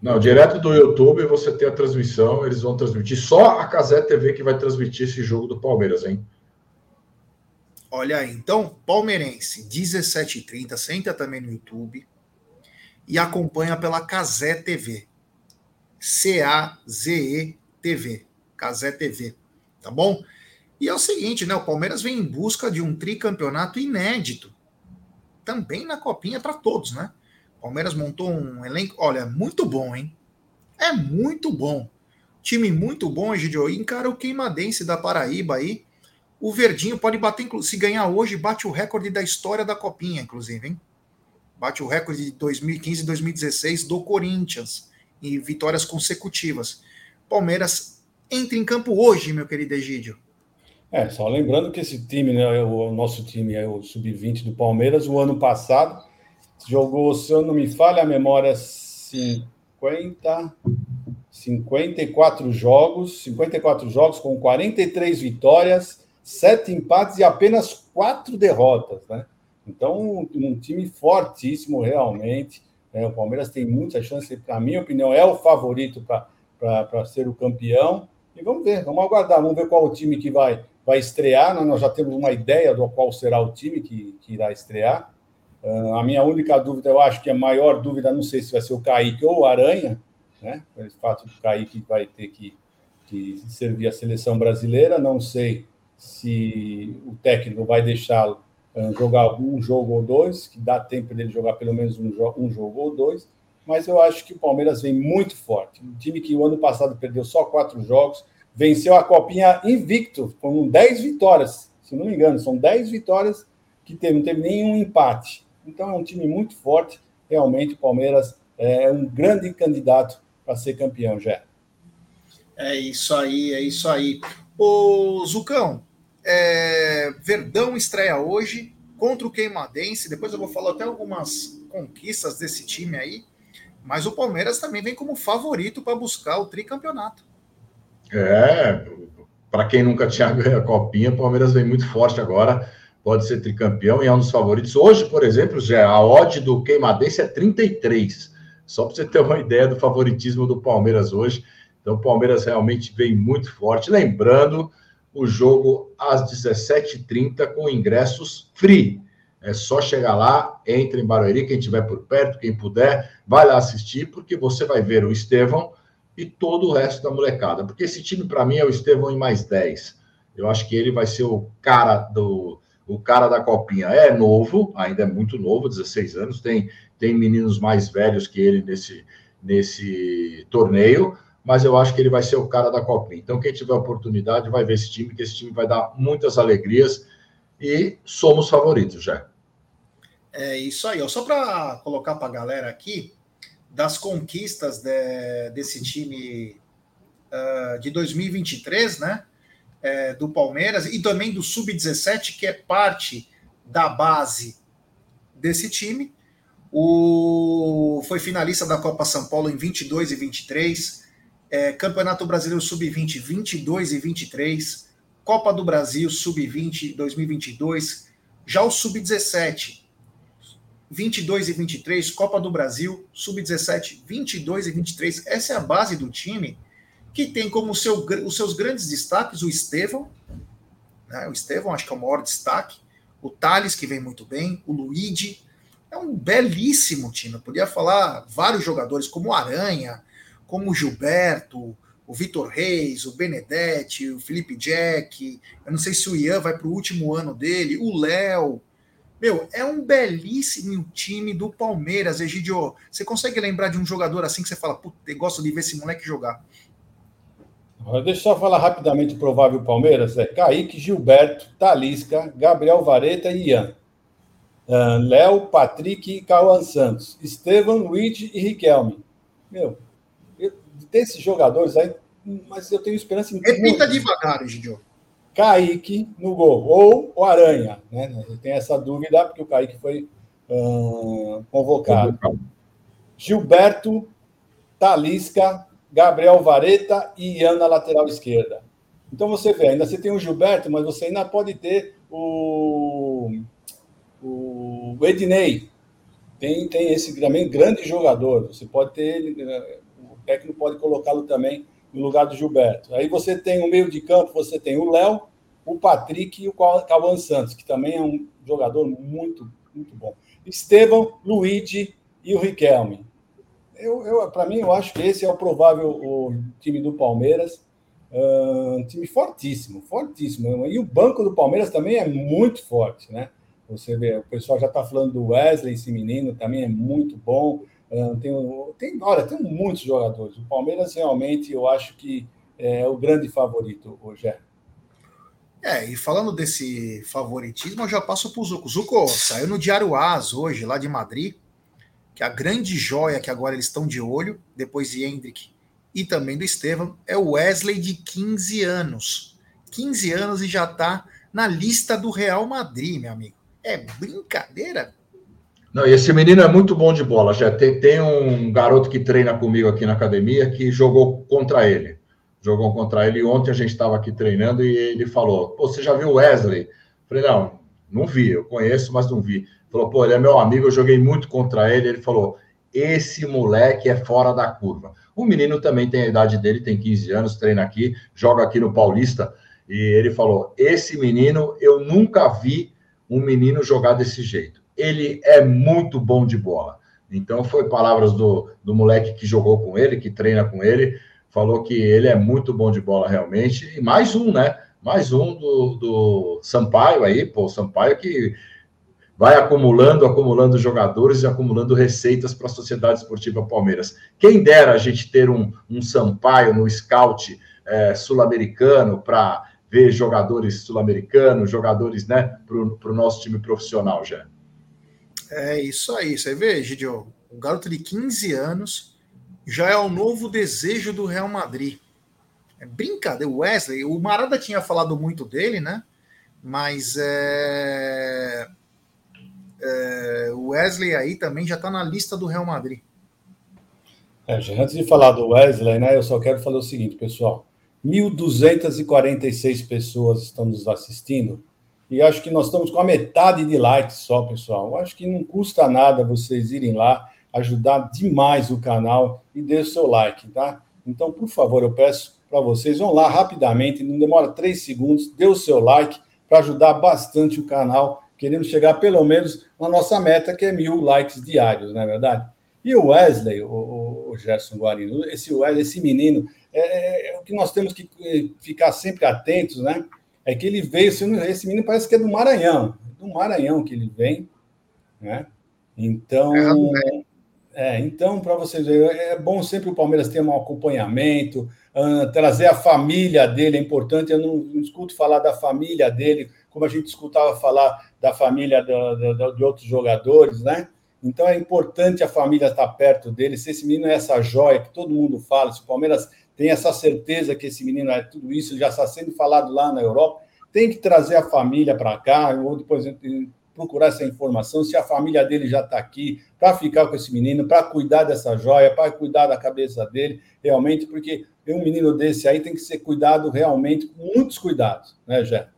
C: Não, direto do YouTube você tem a transmissão, eles vão transmitir. Só a Casé TV que vai transmitir esse jogo do Palmeiras, hein?
A: Olha aí, então, Palmeirense, 17h30, senta também no YouTube e acompanha pela Casé TV. C-A-Z-E TV. Casé TV, tá bom? E é o seguinte, né? O Palmeiras vem em busca de um tricampeonato inédito. Também na copinha para todos, né? Palmeiras montou um elenco, olha, muito bom, hein? É muito bom. Time muito bom, Egidio. E encara o Queimadense da Paraíba aí. O Verdinho pode bater, se ganhar hoje, bate o recorde da história da Copinha, inclusive, hein? Bate o recorde de 2015 e 2016 do Corinthians, em vitórias consecutivas. Palmeiras entra em campo hoje, meu querido Egídio.
B: É, só lembrando que esse time, né, o nosso time é o sub-20 do Palmeiras, o ano passado jogou, se eu não me falha a memória, 50, 54 jogos, 54 jogos com 43 vitórias, 7 empates e apenas 4 derrotas, né? Então, um, um time fortíssimo realmente. Né? O Palmeiras tem muita chance, na minha opinião, é o favorito para ser o campeão. E vamos ver, vamos aguardar, vamos ver qual o time que vai, vai estrear. Né? Nós já temos uma ideia do qual será o time que, que irá estrear. Uh, a minha única dúvida, eu acho que a maior dúvida, não sei se vai ser o Kaique ou o Aranha, né? Pelo fato do Kaique vai ter que, que servir a seleção brasileira, não sei se o técnico vai deixá-lo uh, jogar um jogo ou dois, que dá tempo dele jogar pelo menos um, jo um jogo ou dois, mas eu acho que o Palmeiras vem muito forte. Um time que o ano passado perdeu só quatro jogos, venceu a Copinha invicto, com 10 vitórias, se não me engano, são 10 vitórias que teve, não teve nenhum empate. Então é um time muito forte. Realmente, o Palmeiras é um grande candidato para ser campeão, já.
A: É isso aí, é isso aí. O Zucão, é, Verdão estreia hoje contra o Queimadense. Depois eu vou falar até algumas conquistas desse time aí. Mas o Palmeiras também vem como favorito para buscar o tricampeonato.
C: É, para quem nunca tinha ganho a copinha, o Palmeiras vem muito forte agora pode ser tricampeão e é um dos favoritos. Hoje, por exemplo, já a odd do Queimadense é 33. Só para você ter uma ideia do favoritismo do Palmeiras hoje. Então, o Palmeiras realmente vem muito forte. Lembrando, o jogo às 17h30 com ingressos free. É só chegar lá, entre em Barueri, quem estiver por perto, quem puder, vai lá assistir, porque você vai ver o Estevão e todo o resto da molecada. Porque esse time, para mim, é o Estevão em mais 10. Eu acho que ele vai ser o cara do, o cara da copinha é novo, ainda é muito novo, 16 anos, tem, tem meninos mais velhos que ele nesse, nesse torneio, mas eu acho que ele vai ser o cara da copinha. Então, quem tiver oportunidade vai ver esse time, que esse time vai dar muitas alegrias e somos favoritos já.
A: É isso aí, só para colocar para a galera aqui, das conquistas de, desse time uh, de 2023, né? É, do Palmeiras e também do Sub-17, que é parte da base desse time. O, foi finalista da Copa São Paulo em 22 e 23, é, Campeonato Brasileiro Sub-20 22 e 23, Copa do Brasil Sub-20 2022, já o Sub-17 22 e 23, Copa do Brasil Sub-17 22 e 23. Essa é a base do time que tem como seu, os seus grandes destaques o Estevão, né? o Estevão acho que é o maior destaque, o Thales, que vem muito bem, o Luigi, é um belíssimo time, eu podia falar vários jogadores, como o Aranha, como o Gilberto, o Vitor Reis, o Benedetti, o Felipe Jack, eu não sei se o Ian vai para o último ano dele, o Léo, meu, é um belíssimo time do Palmeiras, Egidio. Você consegue lembrar de um jogador assim que você fala, puta, gosto de ver esse moleque jogar?
B: Deixa eu só falar rapidamente o provável Palmeiras. É Kaique, Gilberto, Talisca, Gabriel Vareta e Ian. Uh, Léo, Patrick e Cauã Santos. Estevam, Luigi e Riquelme. Meu, eu, desses jogadores aí, mas eu tenho esperança em.
A: Repita devagar, Gidio.
B: Kaique no gol, ou o Aranha. Né? Tem essa dúvida, porque o Kaique foi uh, convocado. Gilberto, Talisca, Gabriel Vareta e Ian na lateral esquerda. Então você vê, ainda você tem o Gilberto, mas você ainda pode ter o, o Ednei. Tem, tem esse também grande jogador. Você pode ter eh, o técnico pode colocá-lo também no lugar do Gilberto. Aí você tem o meio de campo, você tem o Léo, o Patrick e o Cauã Santos, que também é um jogador muito, muito bom. Estevão, Luigi e o Riquelme. Eu, eu para mim, eu acho que esse é o provável o time do Palmeiras. Uh, um time fortíssimo, fortíssimo. E o banco do Palmeiras também é muito forte, né? Você vê, o pessoal já está falando do Wesley, esse menino também é muito bom. Tem, tem, olha, tem muitos jogadores. O Palmeiras realmente, eu acho que é o grande favorito, hoje.
A: É, e falando desse favoritismo, eu já passo para o Zuco. Zuco, saiu no Diário As hoje, lá de Madrid, que a grande joia que agora eles estão de olho, depois de Hendrick e também do Estevam, é o Wesley de 15 anos. 15 anos e já está na lista do Real Madrid, meu amigo. É brincadeira?
C: Não, e esse menino é muito bom de bola. Já tem, tem um garoto que treina comigo aqui na academia que jogou contra ele jogou contra ele. Ontem a gente estava aqui treinando e ele falou: Pô, você já viu o Wesley? falei: Não, não vi, eu conheço, mas não vi. Falou: Pô, ele é meu amigo, eu joguei muito contra ele. Ele falou: Esse moleque é fora da curva. O menino também tem a idade dele, tem 15 anos, treina aqui, joga aqui no Paulista. E ele falou: Esse menino, eu nunca vi um menino jogar desse jeito. Ele é muito bom de bola. Então, foi palavras do, do moleque que jogou com ele, que treina com ele falou que ele é muito bom de bola realmente. E mais um, né? Mais um do, do Sampaio aí, pô, Sampaio que vai acumulando, acumulando jogadores e acumulando receitas para a Sociedade Esportiva Palmeiras. Quem dera a gente ter um, um Sampaio no scout é, sul-americano para ver jogadores sul-americanos, jogadores né, para o nosso time profissional já.
A: É isso aí, você vê, Gidio, um garoto de 15 anos já é o novo desejo do Real Madrid. É brincadeira. O Wesley, o Marada tinha falado muito dele, né? Mas é, é, o Wesley aí também já está na lista do Real Madrid.
B: É, antes de falar do Wesley, né, eu só quero falar o seguinte, pessoal. 1.246 pessoas estão nos assistindo e acho que nós estamos com a metade de likes só, pessoal. Eu acho que não custa nada vocês irem lá ajudar demais o canal e dê o seu like, tá? Então, por favor, eu peço para vocês, vão lá rapidamente, não demora três segundos, dê o seu like para ajudar bastante o canal. Queremos chegar pelo menos na nossa meta, que é mil likes diários, não é verdade? E o Wesley, o, o Gerson Guarino, esse Wesley, esse menino, é, é, é, o que nós temos que ficar sempre atentos, né? É que ele veio, esse menino parece que é do Maranhão, do Maranhão que ele vem, né? Então, é, é, então, para vocês verem, é bom sempre o Palmeiras ter um acompanhamento, uh, trazer a família dele, é importante. Eu não, não, escuto falar da família dele, como a gente escutava falar da família do, do, de outros jogadores, né? Então é importante a família estar perto dele. Se esse menino é essa joia que todo mundo fala, se o Palmeiras tem essa certeza que esse menino é tudo isso, já está sendo falado lá na Europa, tem que trazer a família para cá, ou depois procurar essa informação, se a família dele já está aqui, para ficar com esse menino, para cuidar dessa joia, para cuidar da cabeça dele, realmente, porque um menino desse aí tem que ser cuidado realmente, com muitos cuidados, né, Jé?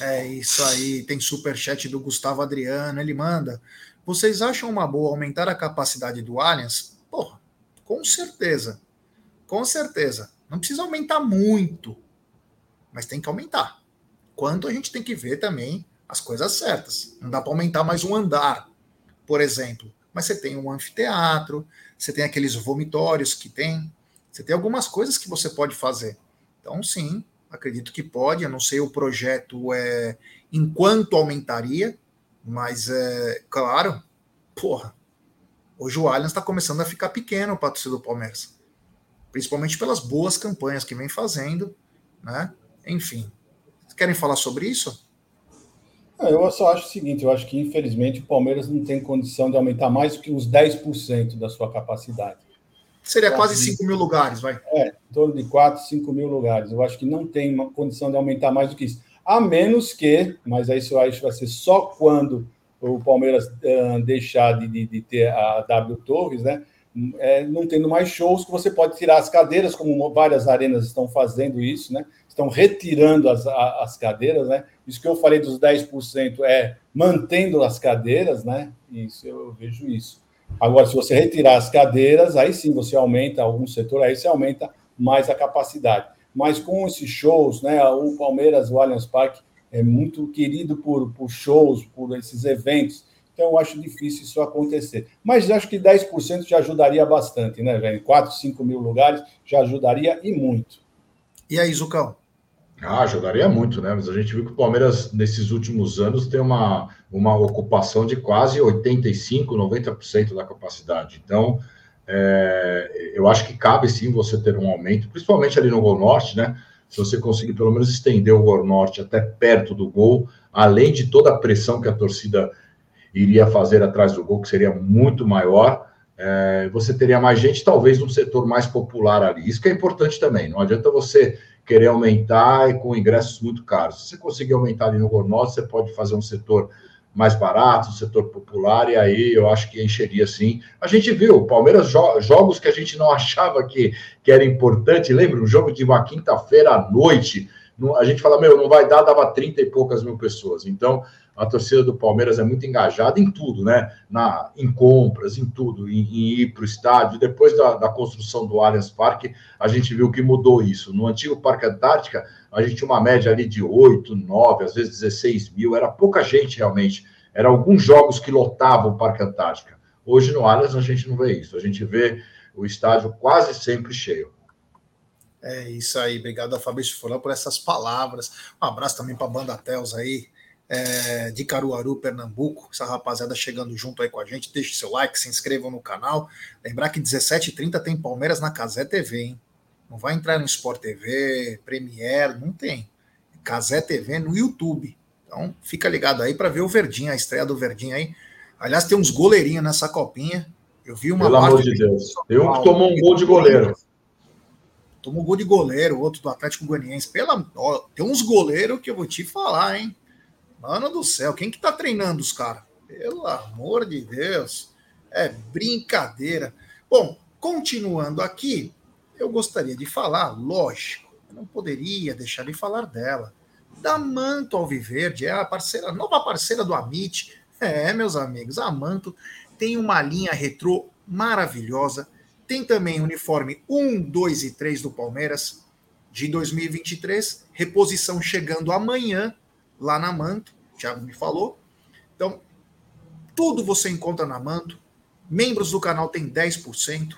A: É isso aí, tem superchat do Gustavo Adriano, ele manda. Vocês acham uma boa aumentar a capacidade do Allianz? Porra, com certeza. Com certeza. Não precisa aumentar muito, mas tem que aumentar. Quanto a gente tem que ver também as coisas certas. Não dá para aumentar mais um andar, por exemplo. Mas você tem um anfiteatro, você tem aqueles vomitórios que tem, você tem algumas coisas que você pode fazer. Então, sim, acredito que pode. Eu não sei o projeto é enquanto aumentaria, mas é claro, porra. Hoje o Allianz está começando a ficar pequeno para a torcida do Palmeiras, principalmente pelas boas campanhas que vem fazendo, né? Enfim, querem falar sobre isso?
B: Eu só acho o seguinte: eu acho que infelizmente o Palmeiras não tem condição de aumentar mais do que uns 10% da sua capacidade.
A: Seria quase 5 mil lugares, vai.
B: É, em torno de 4, 5 mil lugares. Eu acho que não tem condição de aumentar mais do que isso. A menos que, mas aí isso acho vai ser só quando o Palmeiras uh, deixar de, de, de, ter a W Torres, né? É, não tendo mais shows, que você pode tirar as cadeiras, como várias arenas estão fazendo isso, né? Estão retirando as, as cadeiras, né? Isso que eu falei dos 10% é mantendo as cadeiras, né? Isso eu vejo isso. Agora, se você retirar as cadeiras, aí sim você aumenta algum setor, aí você aumenta mais a capacidade. Mas com esses shows, né? O Palmeiras, o Allianz Parque é muito querido por, por shows, por esses eventos. Então, eu acho difícil isso acontecer. Mas acho que 10% já ajudaria bastante, né, velho? 4, 5 mil lugares já ajudaria e muito.
A: E aí, Zucão?
C: Ah, ajudaria muito, né? Mas a gente viu que o Palmeiras, nesses últimos anos, tem uma, uma ocupação de quase 85%, 90% da capacidade. Então, é, eu acho que cabe sim você ter um aumento, principalmente ali no Gol Norte, né? Se você conseguir pelo menos estender o Gol Norte até perto do gol, além de toda a pressão que a torcida iria fazer atrás do gol, que seria muito maior, é, você teria mais gente, talvez num setor mais popular ali. Isso que é importante também. Não adianta você querer aumentar e com ingressos muito caros. Se você conseguir aumentar ali no Gol Norte, você pode fazer um setor mais barato, setor popular, e aí eu acho que encheria sim. A gente viu, Palmeiras jo jogos que a gente não achava que, que era importante, lembra? Um jogo de uma quinta-feira à noite, a gente fala, meu, não vai dar, dava 30 e poucas mil pessoas. Então, a torcida do Palmeiras é muito engajada em tudo, né? Na, em compras, em tudo, em, em ir para o estádio. Depois da, da, construção do Allianz Parque, a gente viu que mudou isso. No antigo Parque Antártica, a gente tinha uma média ali de 8, 9, às vezes 16 mil, era pouca gente realmente. Eram alguns jogos que lotavam o Parque Antártica. Hoje no Allianz a gente não vê isso, a gente vê o estádio quase sempre cheio.
A: É isso aí, obrigado a Fabrício Furlan por essas palavras. Um abraço também para a Banda Tels aí, é, de Caruaru, Pernambuco. Essa rapaziada chegando junto aí com a gente. Deixe seu like, se inscrevam no canal. Lembrar que 17h30 tem Palmeiras na Casé TV, hein? Não vai entrar no Sport TV, Premiere, não tem. Casé TV no YouTube. Então fica ligado aí para ver o Verdinho, a estreia do Verdinho aí. Aliás, tem uns goleirinhos nessa copinha. Eu vi uma.
C: Pelo amor de Deus. Eu que tomou um gol de goleiro.
A: Tomou um gol de goleiro, outro do Atlético Goianiense. Pela... Ó, tem uns goleiros que eu vou te falar, hein? Mano do céu, quem que tá treinando os caras? Pelo amor de Deus. É brincadeira. Bom, continuando aqui, eu gostaria de falar, lógico, não poderia deixar de falar dela. Da Manto Alviverde, é a parceira, nova parceira do Amit. É, meus amigos, a Manto tem uma linha retrô maravilhosa. Tem também uniforme 1, 2 e 3 do Palmeiras de 2023. Reposição chegando amanhã lá na Manto, o Thiago me falou. Então, tudo você encontra na Manto. Membros do canal tem 10%.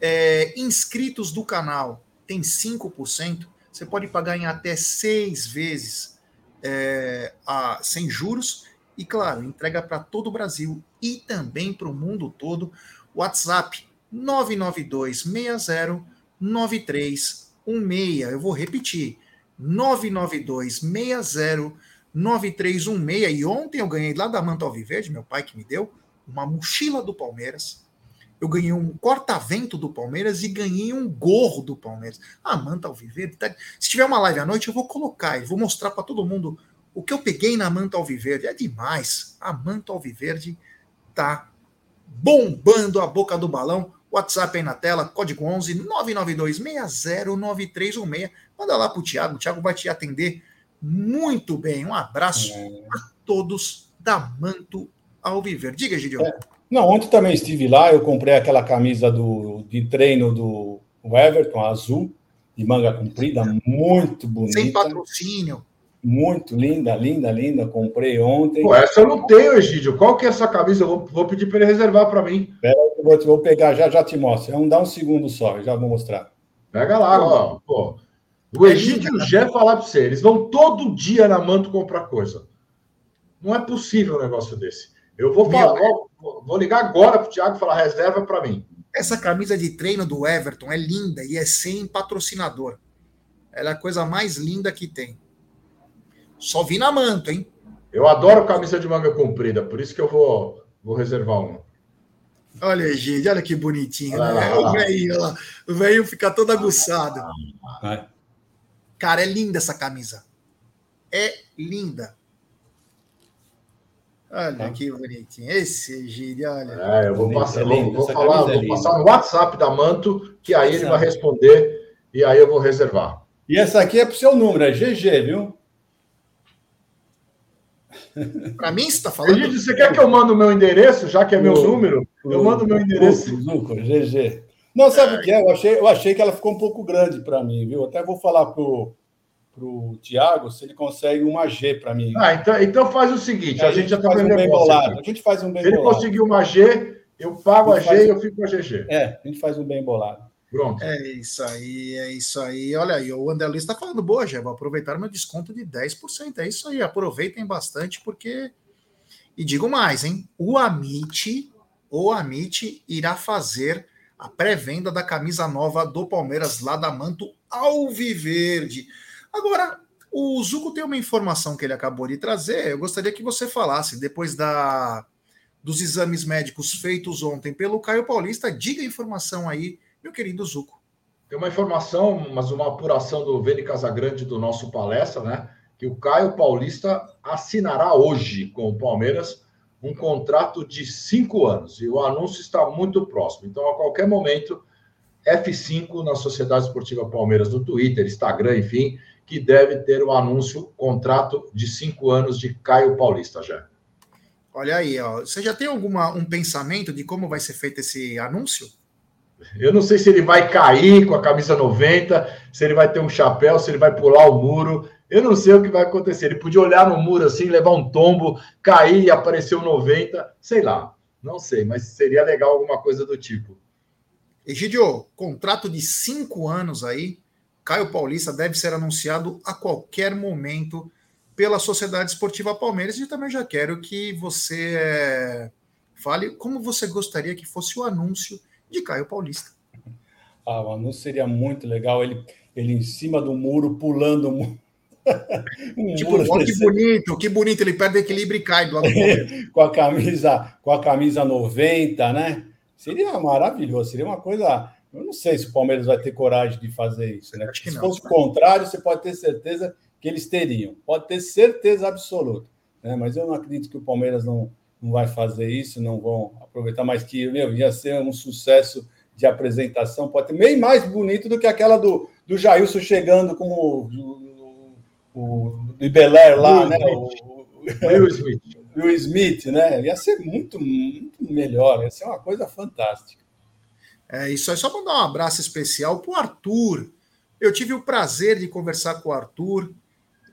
A: É, inscritos do canal tem 5%. Você pode pagar em até seis vezes é, a, sem juros. E, claro, entrega para todo o Brasil e também para o mundo todo. WhatsApp 992 60 9316. Eu vou repetir. 992 60 9316. E ontem eu ganhei lá da Manta Alviverde, meu pai que me deu, uma mochila do Palmeiras. Eu ganhei um corta-vento do Palmeiras e ganhei um gorro do Palmeiras. A Manta Alviverde. Tá... Se tiver uma live à noite, eu vou colocar e vou mostrar para todo mundo o que eu peguei na Manta Alviverde. É demais. A Manta Alviverde tá bombando a boca do balão. WhatsApp aí na tela, código 11 992 609316. Manda lá pro Thiago, o Thiago vai te atender muito bem. Um abraço é. a todos da Manto Alviver. Diga, Gideon. É.
B: Não, ontem também estive lá, eu comprei aquela camisa do, de treino do Everton, azul, de manga comprida, muito bonita.
A: Sem patrocínio.
B: Muito linda, linda, linda. Comprei ontem.
C: Pô, essa eu não tenho, Egídio. Qual que é essa camisa? Eu vou, vou pedir para ele reservar para mim.
B: Pera, eu vou, vou, pegar, já já te mostro. Vamos dar um segundo só, já vou mostrar.
C: Pega lá, ó. Pô. O Egídio e o Gé falar para você, eles vão todo dia na Manto comprar coisa. Não é possível um negócio desse. Eu vou falar, vou, vou, ligar agora para o Thiago e falar, reserva para mim.
A: Essa camisa de treino do Everton é linda e é sem patrocinador. Ela é a coisa mais linda que tem. Só vi na manto, hein?
C: Eu adoro camisa de manga comprida, por isso que eu vou, vou reservar uma.
A: Olha, gente, olha que bonitinho, né? O velho, o velho fica todo aguçado. Ah, Cara, é linda essa camisa. É linda. Olha tá. que bonitinho. Esse gíria, olha.
C: É, eu vou passar, é vou, vou falar, vou é passar no WhatsApp da Manto, que aí ele vai responder e aí eu vou reservar.
B: E essa aqui é pro seu número, é GG, viu?
A: Para mim, você está falando.
C: Gente, você quer que eu mande o meu endereço, já que é meu o, número? Eu mando o meu endereço.
B: Zuco, GG. Não, sabe o que é? Eu achei, eu achei que ela ficou um pouco grande para mim, viu? Até vou falar pro, pro Tiago se ele consegue uma G para mim.
C: Ah, então, então faz o seguinte: a, a, gente já está
B: fazendo um bem bolado. A gente faz um bem
C: Se ele bolado. conseguir uma G, eu pago a, a G faz... e eu fico com a GG.
B: É, a gente faz um bem bolado.
A: Pronto. É isso aí, é isso aí. Olha aí, o André Luiz está falando, boa, Gé, vou aproveitar meu desconto de 10%. É isso aí, aproveitem bastante, porque. E digo mais, hein? O Amit, o Amit irá fazer a pré-venda da camisa nova do Palmeiras lá da Manto Alviverde. Agora, o Zuco tem uma informação que ele acabou de trazer. Eu gostaria que você falasse, depois da, dos exames médicos feitos ontem pelo Caio Paulista, diga a informação aí, meu querido Zuco.
C: Tem uma informação, mas uma apuração do Vene Casagrande do nosso palestra, né? Que o Caio Paulista assinará hoje com o Palmeiras um contrato de cinco anos. E o anúncio está muito próximo. Então, a qualquer momento, F5 na Sociedade Esportiva Palmeiras no Twitter, Instagram, enfim, que deve ter o anúncio, contrato de cinco anos de Caio Paulista já.
A: Olha aí, ó. você já tem alguma um pensamento de como vai ser feito esse anúncio?
C: Eu não sei se ele vai cair com a camisa 90, se ele vai ter um chapéu, se ele vai pular o muro. Eu não sei o que vai acontecer. Ele podia olhar no muro assim, levar um tombo, cair e aparecer o 90, sei lá. Não sei, mas seria legal alguma coisa do tipo.
A: Egidio, contrato de cinco anos aí. Caio Paulista deve ser anunciado a qualquer momento pela Sociedade Esportiva Palmeiras. E também já quero que você é, fale como você gostaria que fosse o anúncio de Caio Paulista.
B: Ah, o anúncio seria muito legal. Ele, ele em cima do muro, pulando o muro.
A: Um tipo, que bonito, que bonito, ele perde equilíbrio e cai do lado
B: com a camisa, com a camisa 90, né? Seria maravilhoso, seria uma coisa. Eu não sei se o Palmeiras vai ter coragem de fazer isso, né? Se não, fosse o contrário, você pode ter certeza que eles teriam. Pode ter certeza absoluta. Né? Mas eu não acredito que o Palmeiras não, não vai fazer isso, não vão aproveitar mais que meu, ia ser um sucesso de apresentação, pode ter bem mais bonito do que aquela do, do Jailson chegando com o, o, Belair lá, Will né? Smith. O, Will Smith. Will Smith, né? Ia ser muito, muito melhor, ia ser uma coisa fantástica.
A: É isso aí, só mandar um abraço especial para o Arthur. Eu tive o prazer de conversar com o Arthur,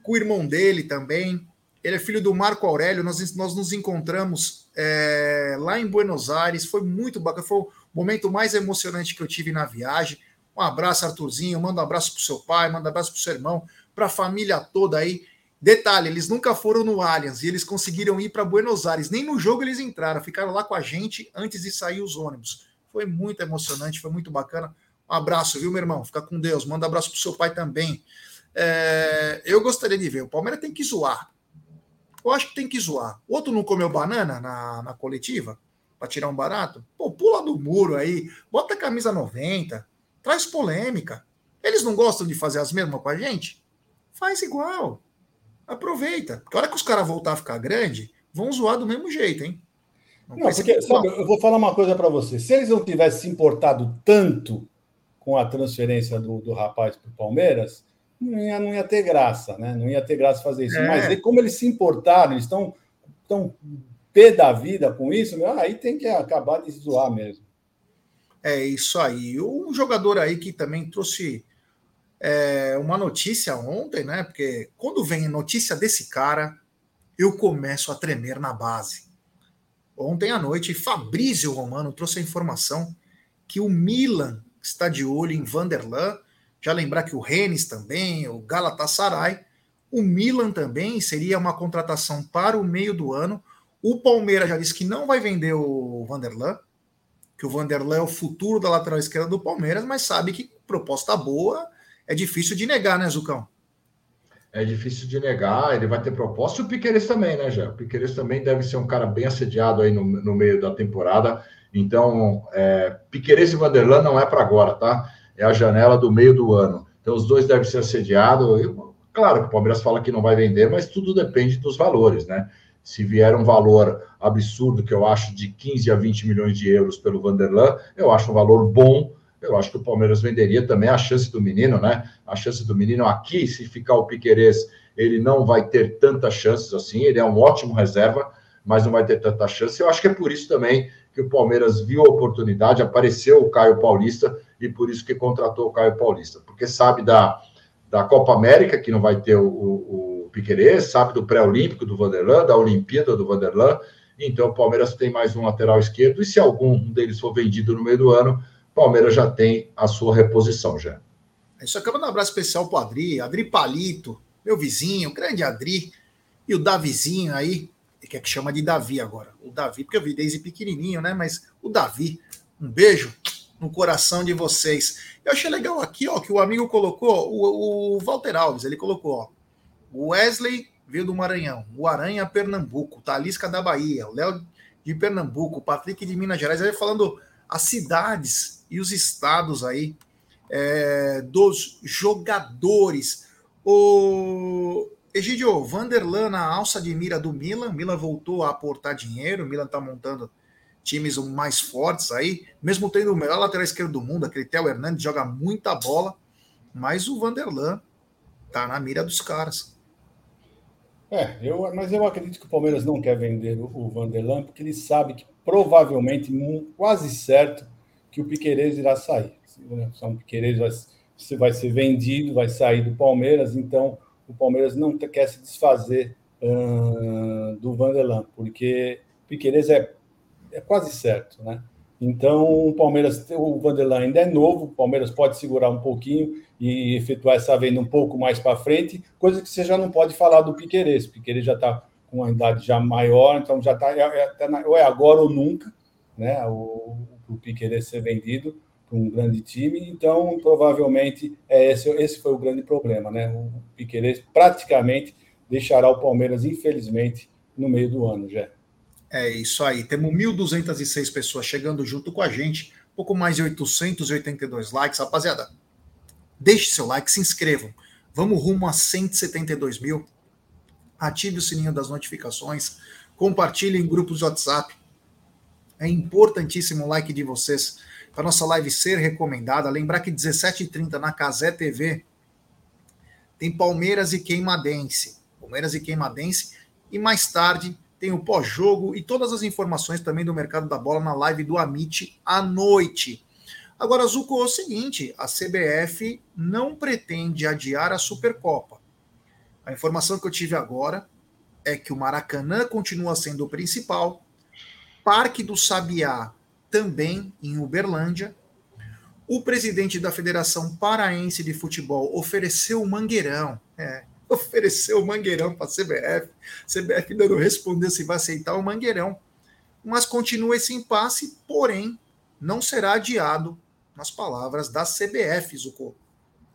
A: com o irmão dele também. Ele é filho do Marco Aurélio. Nós, nós nos encontramos é, lá em Buenos Aires. Foi muito bacana. Foi o momento mais emocionante que eu tive na viagem. Um abraço, Arthurzinho. Manda um abraço para o seu pai, manda um abraço para o seu irmão, para a família toda aí. Detalhe, eles nunca foram no Allianz e eles conseguiram ir para Buenos Aires. Nem no jogo eles entraram, ficaram lá com a gente antes de sair os ônibus. Foi muito emocionante, foi muito bacana. Um abraço, viu, meu irmão? Fica com Deus. Manda um abraço para o seu pai também. É, eu gostaria de ver. O Palmeiras tem que zoar. Eu acho que tem que zoar. O outro não comeu banana na, na coletiva para tirar um barato? Pô, pula do muro aí, bota a camisa 90, traz polêmica. Eles não gostam de fazer as mesmas com a gente? Faz igual. Aproveita. Porque a hora que os caras voltar a ficar grande, vão zoar do mesmo jeito, hein?
B: Não, não porque, sabe, eu vou falar uma coisa para você. Se eles não tivessem se importado tanto com a transferência do, do rapaz para o Palmeiras, não ia, não ia ter graça, né? Não ia ter graça fazer isso. É. Mas como eles se importaram, eles estão tão pé da vida com isso, aí tem que acabar de zoar mesmo.
A: É isso aí. Um jogador aí que também trouxe é, uma notícia ontem, né? Porque quando vem notícia desse cara, eu começo a tremer na base. Ontem à noite, Fabrício Romano trouxe a informação que o Milan está de olho em Vanderlan já lembrar que o Rennes também, o Galatasaray, o Milan também seria uma contratação para o meio do ano. O Palmeiras já disse que não vai vender o Vanderlan, que o Vanderlan é o futuro da lateral esquerda do Palmeiras, mas sabe que proposta boa é difícil de negar, né, Zucão?
C: É difícil de negar, ele vai ter proposta. E o Piqueires também, né, Jé? O Piqueires também deve ser um cara bem assediado aí no, no meio da temporada. Então, é, Piqueires e Vanderlan não é para agora, tá? é a janela do meio do ano. Então, os dois devem ser assediados. Claro que o Palmeiras fala que não vai vender, mas tudo depende dos valores, né? Se vier um valor absurdo, que eu acho de 15 a 20 milhões de euros pelo Vanderlan, eu acho um valor bom. Eu acho que o Palmeiras venderia também a chance do menino, né? A chance do menino aqui, se ficar o Piquerez, ele não vai ter tantas chances assim. Ele é um ótimo reserva, mas não vai ter tanta chance. Eu acho que é por isso também que o Palmeiras viu a oportunidade, apareceu o Caio Paulista e por isso que contratou o Caio Paulista, porque sabe da, da Copa América, que não vai ter o, o, o Piquerez, sabe do pré-olímpico do Vanderlan, da Olimpíada do Vanderlan, então o Palmeiras tem mais um lateral esquerdo, e se algum deles for vendido no meio do ano, Palmeiras já tem a sua reposição já.
A: Isso acaba de um abraço especial para o Adri, Adri Palito, meu vizinho, grande Adri, e o Davizinho aí, que é que chama de Davi agora. O Davi, porque eu vi desde pequenininho, né? Mas o Davi, um beijo, no coração de vocês. Eu achei legal aqui, ó, que o amigo colocou, o, o Walter Alves, ele colocou, ó, Wesley veio do Maranhão, o Aranha Pernambuco, Talisca da Bahia, o Léo de Pernambuco, o Patrick de Minas Gerais, aí falando as cidades e os estados aí é, dos jogadores. O Egidio, Vanderlan na alça de mira do Milan, Milan voltou a aportar dinheiro, Milan está montando times mais fortes aí, mesmo tendo o melhor lateral esquerdo do mundo, aquele Theo Hernandes joga muita bola, mas o Vanderlan tá na mira dos caras.
B: É, eu, mas eu acredito que o Palmeiras não quer vender o, o Vanderlan, porque ele sabe que provavelmente, quase certo, que o Piqueires irá sair. Né, o Piqueires vai, vai ser vendido, vai sair do Palmeiras, então o Palmeiras não quer se desfazer uh, do Vanderlan, porque Piqueires é é quase certo, né? Então, o Palmeiras, o Vanderlei ainda é novo, o Palmeiras pode segurar um pouquinho e efetuar essa venda um pouco mais para frente, coisa que você já não pode falar do Piquerez. O Piquerez já está com uma idade já maior, então já está, é, é, ou é agora ou nunca, né? O, o Piquerez ser vendido para um grande time, então provavelmente é esse, esse foi o grande problema, né? O Piquerez praticamente deixará o Palmeiras, infelizmente, no meio do ano, já.
A: É isso aí. Temos 1.206 pessoas chegando junto com a gente. Pouco mais de 882 likes. Rapaziada, deixe seu like, se inscrevam. Vamos rumo a 172 mil. Ative o sininho das notificações. Compartilhe em grupos de WhatsApp. É importantíssimo o like de vocês para nossa live ser recomendada. Lembrar que 17h30 na Casé TV tem Palmeiras e Queimadense. Palmeiras e Queimadense. E mais tarde tem o pós-jogo e todas as informações também do mercado da bola na live do Amit à noite. Agora, Zuko, é o seguinte: a CBF não pretende adiar a Supercopa. A informação que eu tive agora é que o Maracanã continua sendo o principal, Parque do Sabiá também em Uberlândia. O presidente da Federação Paraense de Futebol ofereceu o Mangueirão. É, ofereceu o Mangueirão para a CBF. CBF ainda não respondeu se vai aceitar o Mangueirão. Mas continua esse impasse, porém, não será adiado, nas palavras da CBF, Zucco.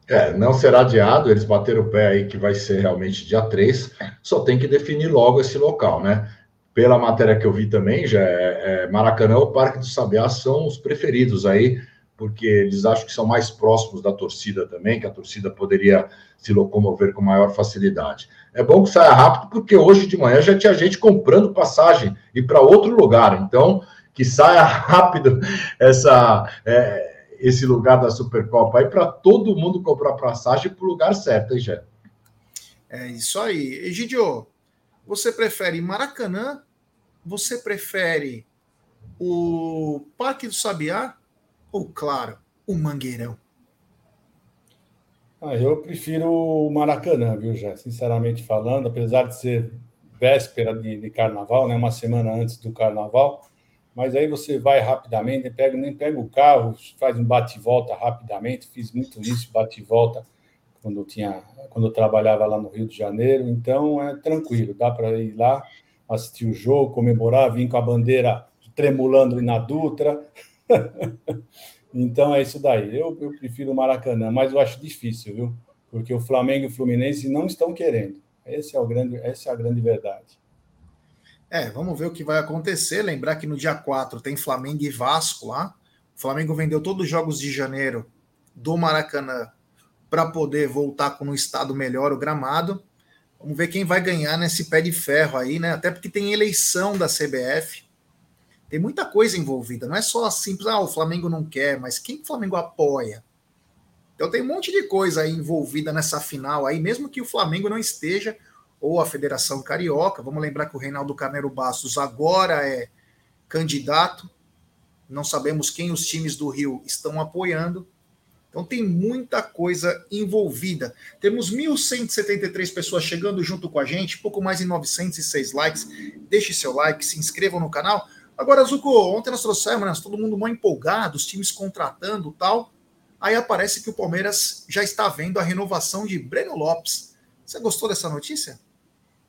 C: É, não será adiado, eles bateram o pé aí que vai ser realmente dia 3, só tem que definir logo esse local, né? Pela matéria que eu vi também, já é, é Maracanã ou Parque do Sabiá são os preferidos aí porque eles acham que são mais próximos da torcida também, que a torcida poderia se locomover com maior facilidade. É bom que saia rápido, porque hoje de manhã já tinha gente comprando passagem e para outro lugar. Então, que saia rápido essa, é, esse lugar da Supercopa aí para todo mundo comprar passagem para o lugar certo, hein, Gé?
A: É isso aí. Egidio, você prefere Maracanã? Você prefere o Parque do Sabiá ou, claro, o Mangueirão?
B: Ah, eu prefiro o Maracanã, viu, já? Sinceramente falando, apesar de ser véspera de, de, carnaval, né? Uma semana antes do carnaval, mas aí você vai rapidamente, pega, nem pega o carro, faz um bate-volta rapidamente. Fiz muito isso, bate-volta, quando tinha, quando eu trabalhava lá no Rio de Janeiro. Então é tranquilo, dá para ir lá, assistir o jogo, comemorar, vir com a bandeira tremulando na Dutra. então é isso daí. Eu, eu prefiro o Maracanã, mas eu acho difícil, viu? Porque o Flamengo e o Fluminense não estão querendo. Esse é o grande, essa é a grande verdade.
A: É, vamos ver o que vai acontecer. Lembrar que no dia 4 tem Flamengo e Vasco lá. O Flamengo vendeu todos os jogos de janeiro do Maracanã para poder voltar com um estado melhor o gramado. Vamos ver quem vai ganhar nesse pé de ferro aí, né? Até porque tem eleição da CBF. Tem muita coisa envolvida, não é só simples, ah, o Flamengo não quer, mas quem o Flamengo apoia? Então tem um monte de coisa aí envolvida nessa final aí, mesmo que o Flamengo não esteja, ou a Federação Carioca. Vamos lembrar que o Reinaldo Carneiro Bastos agora é candidato, não sabemos quem os times do Rio estão apoiando. Então tem muita coisa envolvida. Temos 1.173 pessoas chegando junto com a gente, pouco mais de 906 likes. Deixe seu like, se inscrevam no canal. Agora, Zuko, ontem nós trouxemos, né, todo mundo muito empolgado, os times contratando tal. Aí aparece que o Palmeiras já está vendo a renovação de Breno Lopes. Você gostou dessa notícia?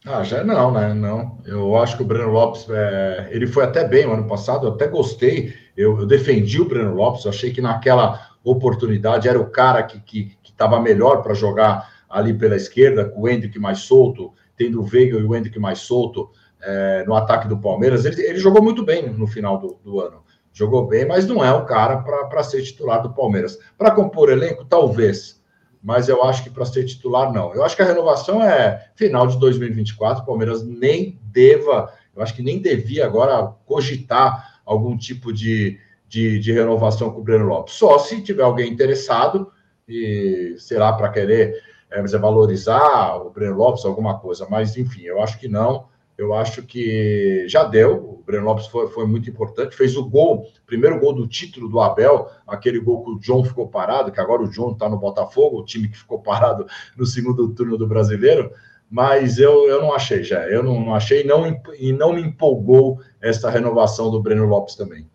C: Ah, já não, né? Não. Eu acho que o Breno Lopes, é... ele foi até bem no ano passado, eu até gostei. Eu, eu defendi o Breno Lopes, eu achei que naquela oportunidade era o cara que estava melhor para jogar ali pela esquerda, com o Hendrick mais solto, tendo o Veiga e o Hendrick mais solto é, no ataque do Palmeiras. Ele, ele jogou muito bem no final do, do ano. Jogou bem, mas não é o cara para ser titular do Palmeiras. Para compor elenco, talvez mas eu acho que para ser titular, não. Eu acho que a renovação é final de 2024. O Palmeiras nem deva, eu acho que nem devia agora cogitar algum tipo de, de, de renovação com o Breno Lopes. Só se tiver alguém interessado e, sei lá, para querer é, valorizar o Breno Lopes, alguma coisa. Mas, enfim, eu acho que não. Eu acho que já deu. O Breno Lopes foi, foi muito importante. Fez o gol, primeiro gol do título do Abel, aquele gol que o John ficou parado, que agora o John está no Botafogo, o time que ficou parado no segundo turno do brasileiro. Mas eu, eu não achei, já. Eu não, não achei não, e não me empolgou essa renovação do Breno Lopes também.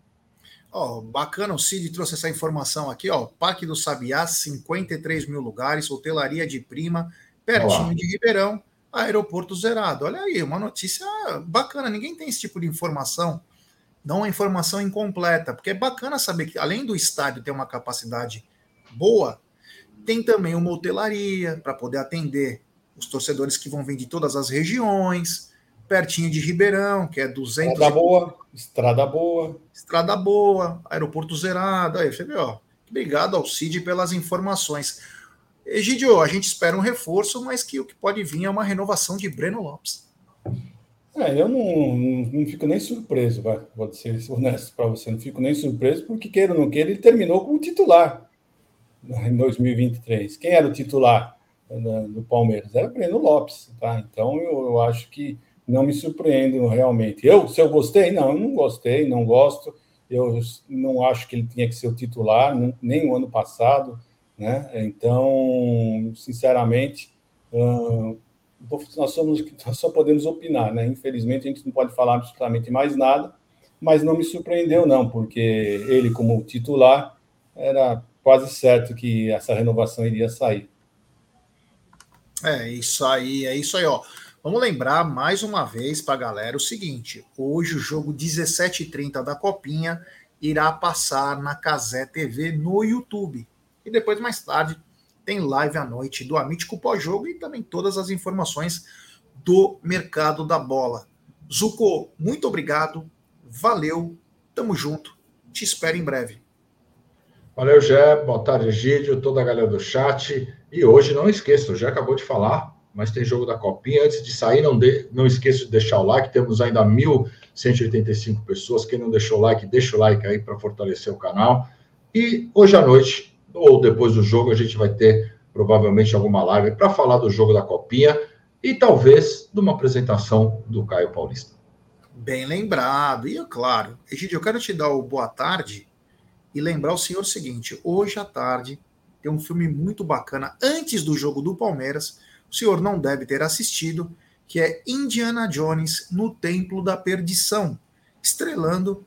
A: Ó, bacana, o Cid trouxe essa informação aqui, ó. Parque do Sabiá, 53 mil lugares, hotelaria de prima, pertinho Olá. de Ribeirão aeroporto zerado. Olha aí, uma notícia bacana. Ninguém tem esse tipo de informação. Não uma informação incompleta, porque é bacana saber que, além do estádio ter uma capacidade boa, tem também uma hotelaria para poder atender os torcedores que vão vir de todas as regiões, pertinho de Ribeirão, que é 200...
B: Estrada boa, estrada boa.
A: Estrada boa, aeroporto zerado. Aí você vê, ó. Obrigado ao Cid pelas informações. Egidio, a gente espera um reforço, mas que o que pode vir é uma renovação de Breno Lopes.
B: É, eu não, não, não fico nem surpreso, vai, vou ser honesto para você, não fico nem surpreso, porque queira ou não queira, ele terminou como titular em 2023. Quem era o titular do Palmeiras? Era Breno Lopes, tá? Então eu, eu acho que não me surpreendo realmente. Eu, se eu gostei, não, eu não gostei, não gosto. Eu não acho que ele tinha que ser o titular, nem o ano passado. Né? Então, sinceramente, uh, nós, somos, nós só podemos opinar. Né? Infelizmente, a gente não pode falar absolutamente mais nada, mas não me surpreendeu, não, porque ele, como titular, era quase certo que essa renovação iria sair.
A: É isso aí, é isso aí, ó. Vamos lembrar mais uma vez para a galera o seguinte: hoje o jogo 17h30 da Copinha irá passar na Casé TV no YouTube. E depois, mais tarde, tem live à noite do Amítico pós-jogo e também todas as informações do mercado da bola. Zuko, muito obrigado, valeu, tamo junto, te espero em breve.
C: Valeu, Jé, boa tarde, Egídio, toda a galera do chat. E hoje, não esqueça, já acabou de falar, mas tem jogo da Copinha. Antes de sair, não, de, não esqueça de deixar o like, temos ainda 1.185 pessoas. Quem não deixou o like, deixa o like aí para fortalecer o canal. E hoje à noite, ou depois do jogo, a gente vai ter provavelmente alguma live para falar do jogo da Copinha e talvez de uma apresentação do Caio Paulista.
A: Bem lembrado. E, claro, Egidio, eu quero te dar o boa tarde e lembrar o senhor o seguinte: hoje à tarde tem um filme muito bacana antes do jogo do Palmeiras. O senhor não deve ter assistido, que é Indiana Jones no Templo da Perdição, estrelando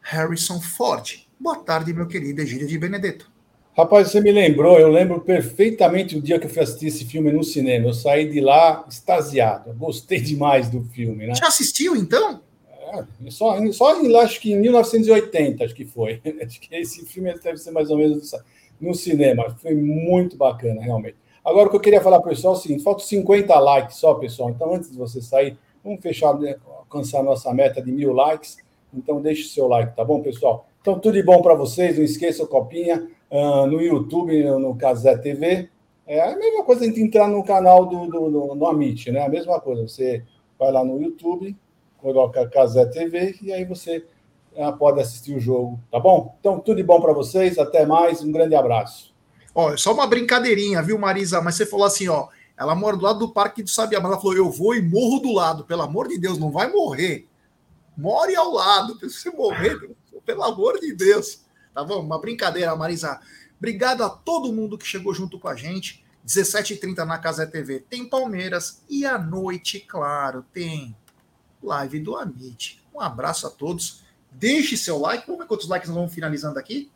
A: Harrison Ford. Boa tarde, meu querido Egídio de Benedetto.
B: Rapaz, você me lembrou, eu lembro perfeitamente o dia que eu fui assistir esse filme no cinema. Eu saí de lá extasiado. Gostei demais do filme, né?
A: Já assistiu, então?
B: É, só, só acho que em 1980, acho que foi. Acho que esse filme deve ser mais ou menos no cinema. Foi muito bacana, realmente. Agora, o que eu queria falar para o pessoal é o seguinte: faltam 50 likes só, pessoal. Então, antes de você sair, vamos fechar, né, alcançar a nossa meta de mil likes. Então, deixe o seu like, tá bom, pessoal? Então, tudo de bom para vocês. Não esqueça Copinha uh, no YouTube, no Casé TV. É a mesma coisa a gente entrar no canal do, do, do, do Amit, né? A mesma coisa. Você vai lá no YouTube, coloca Casé TV e aí você uh, pode assistir o jogo, tá bom? Então, tudo de bom para vocês. Até mais. Um grande abraço.
A: Ó, só uma brincadeirinha, viu, Marisa? Mas você falou assim, ó. Ela mora do lado do Parque do Sabiá, mas ela falou: eu vou e morro do lado. Pelo amor de Deus, não vai morrer. More ao lado. Se você morrer, pelo amor de Deus. Tá bom? Uma brincadeira, Marisa. Obrigado a todo mundo que chegou junto com a gente. 17h30 na Casa TV tem Palmeiras e à noite, claro, tem live do Amit. Um abraço a todos. Deixe seu like. Vamos ver quantos likes nós vamos finalizando aqui.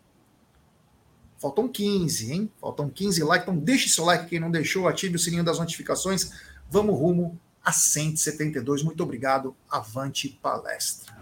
A: Faltam 15, hein? Faltam 15 likes. Então, deixe seu like quem não deixou, ative o sininho das notificações. Vamos rumo a 172. Muito obrigado. Avante palestra.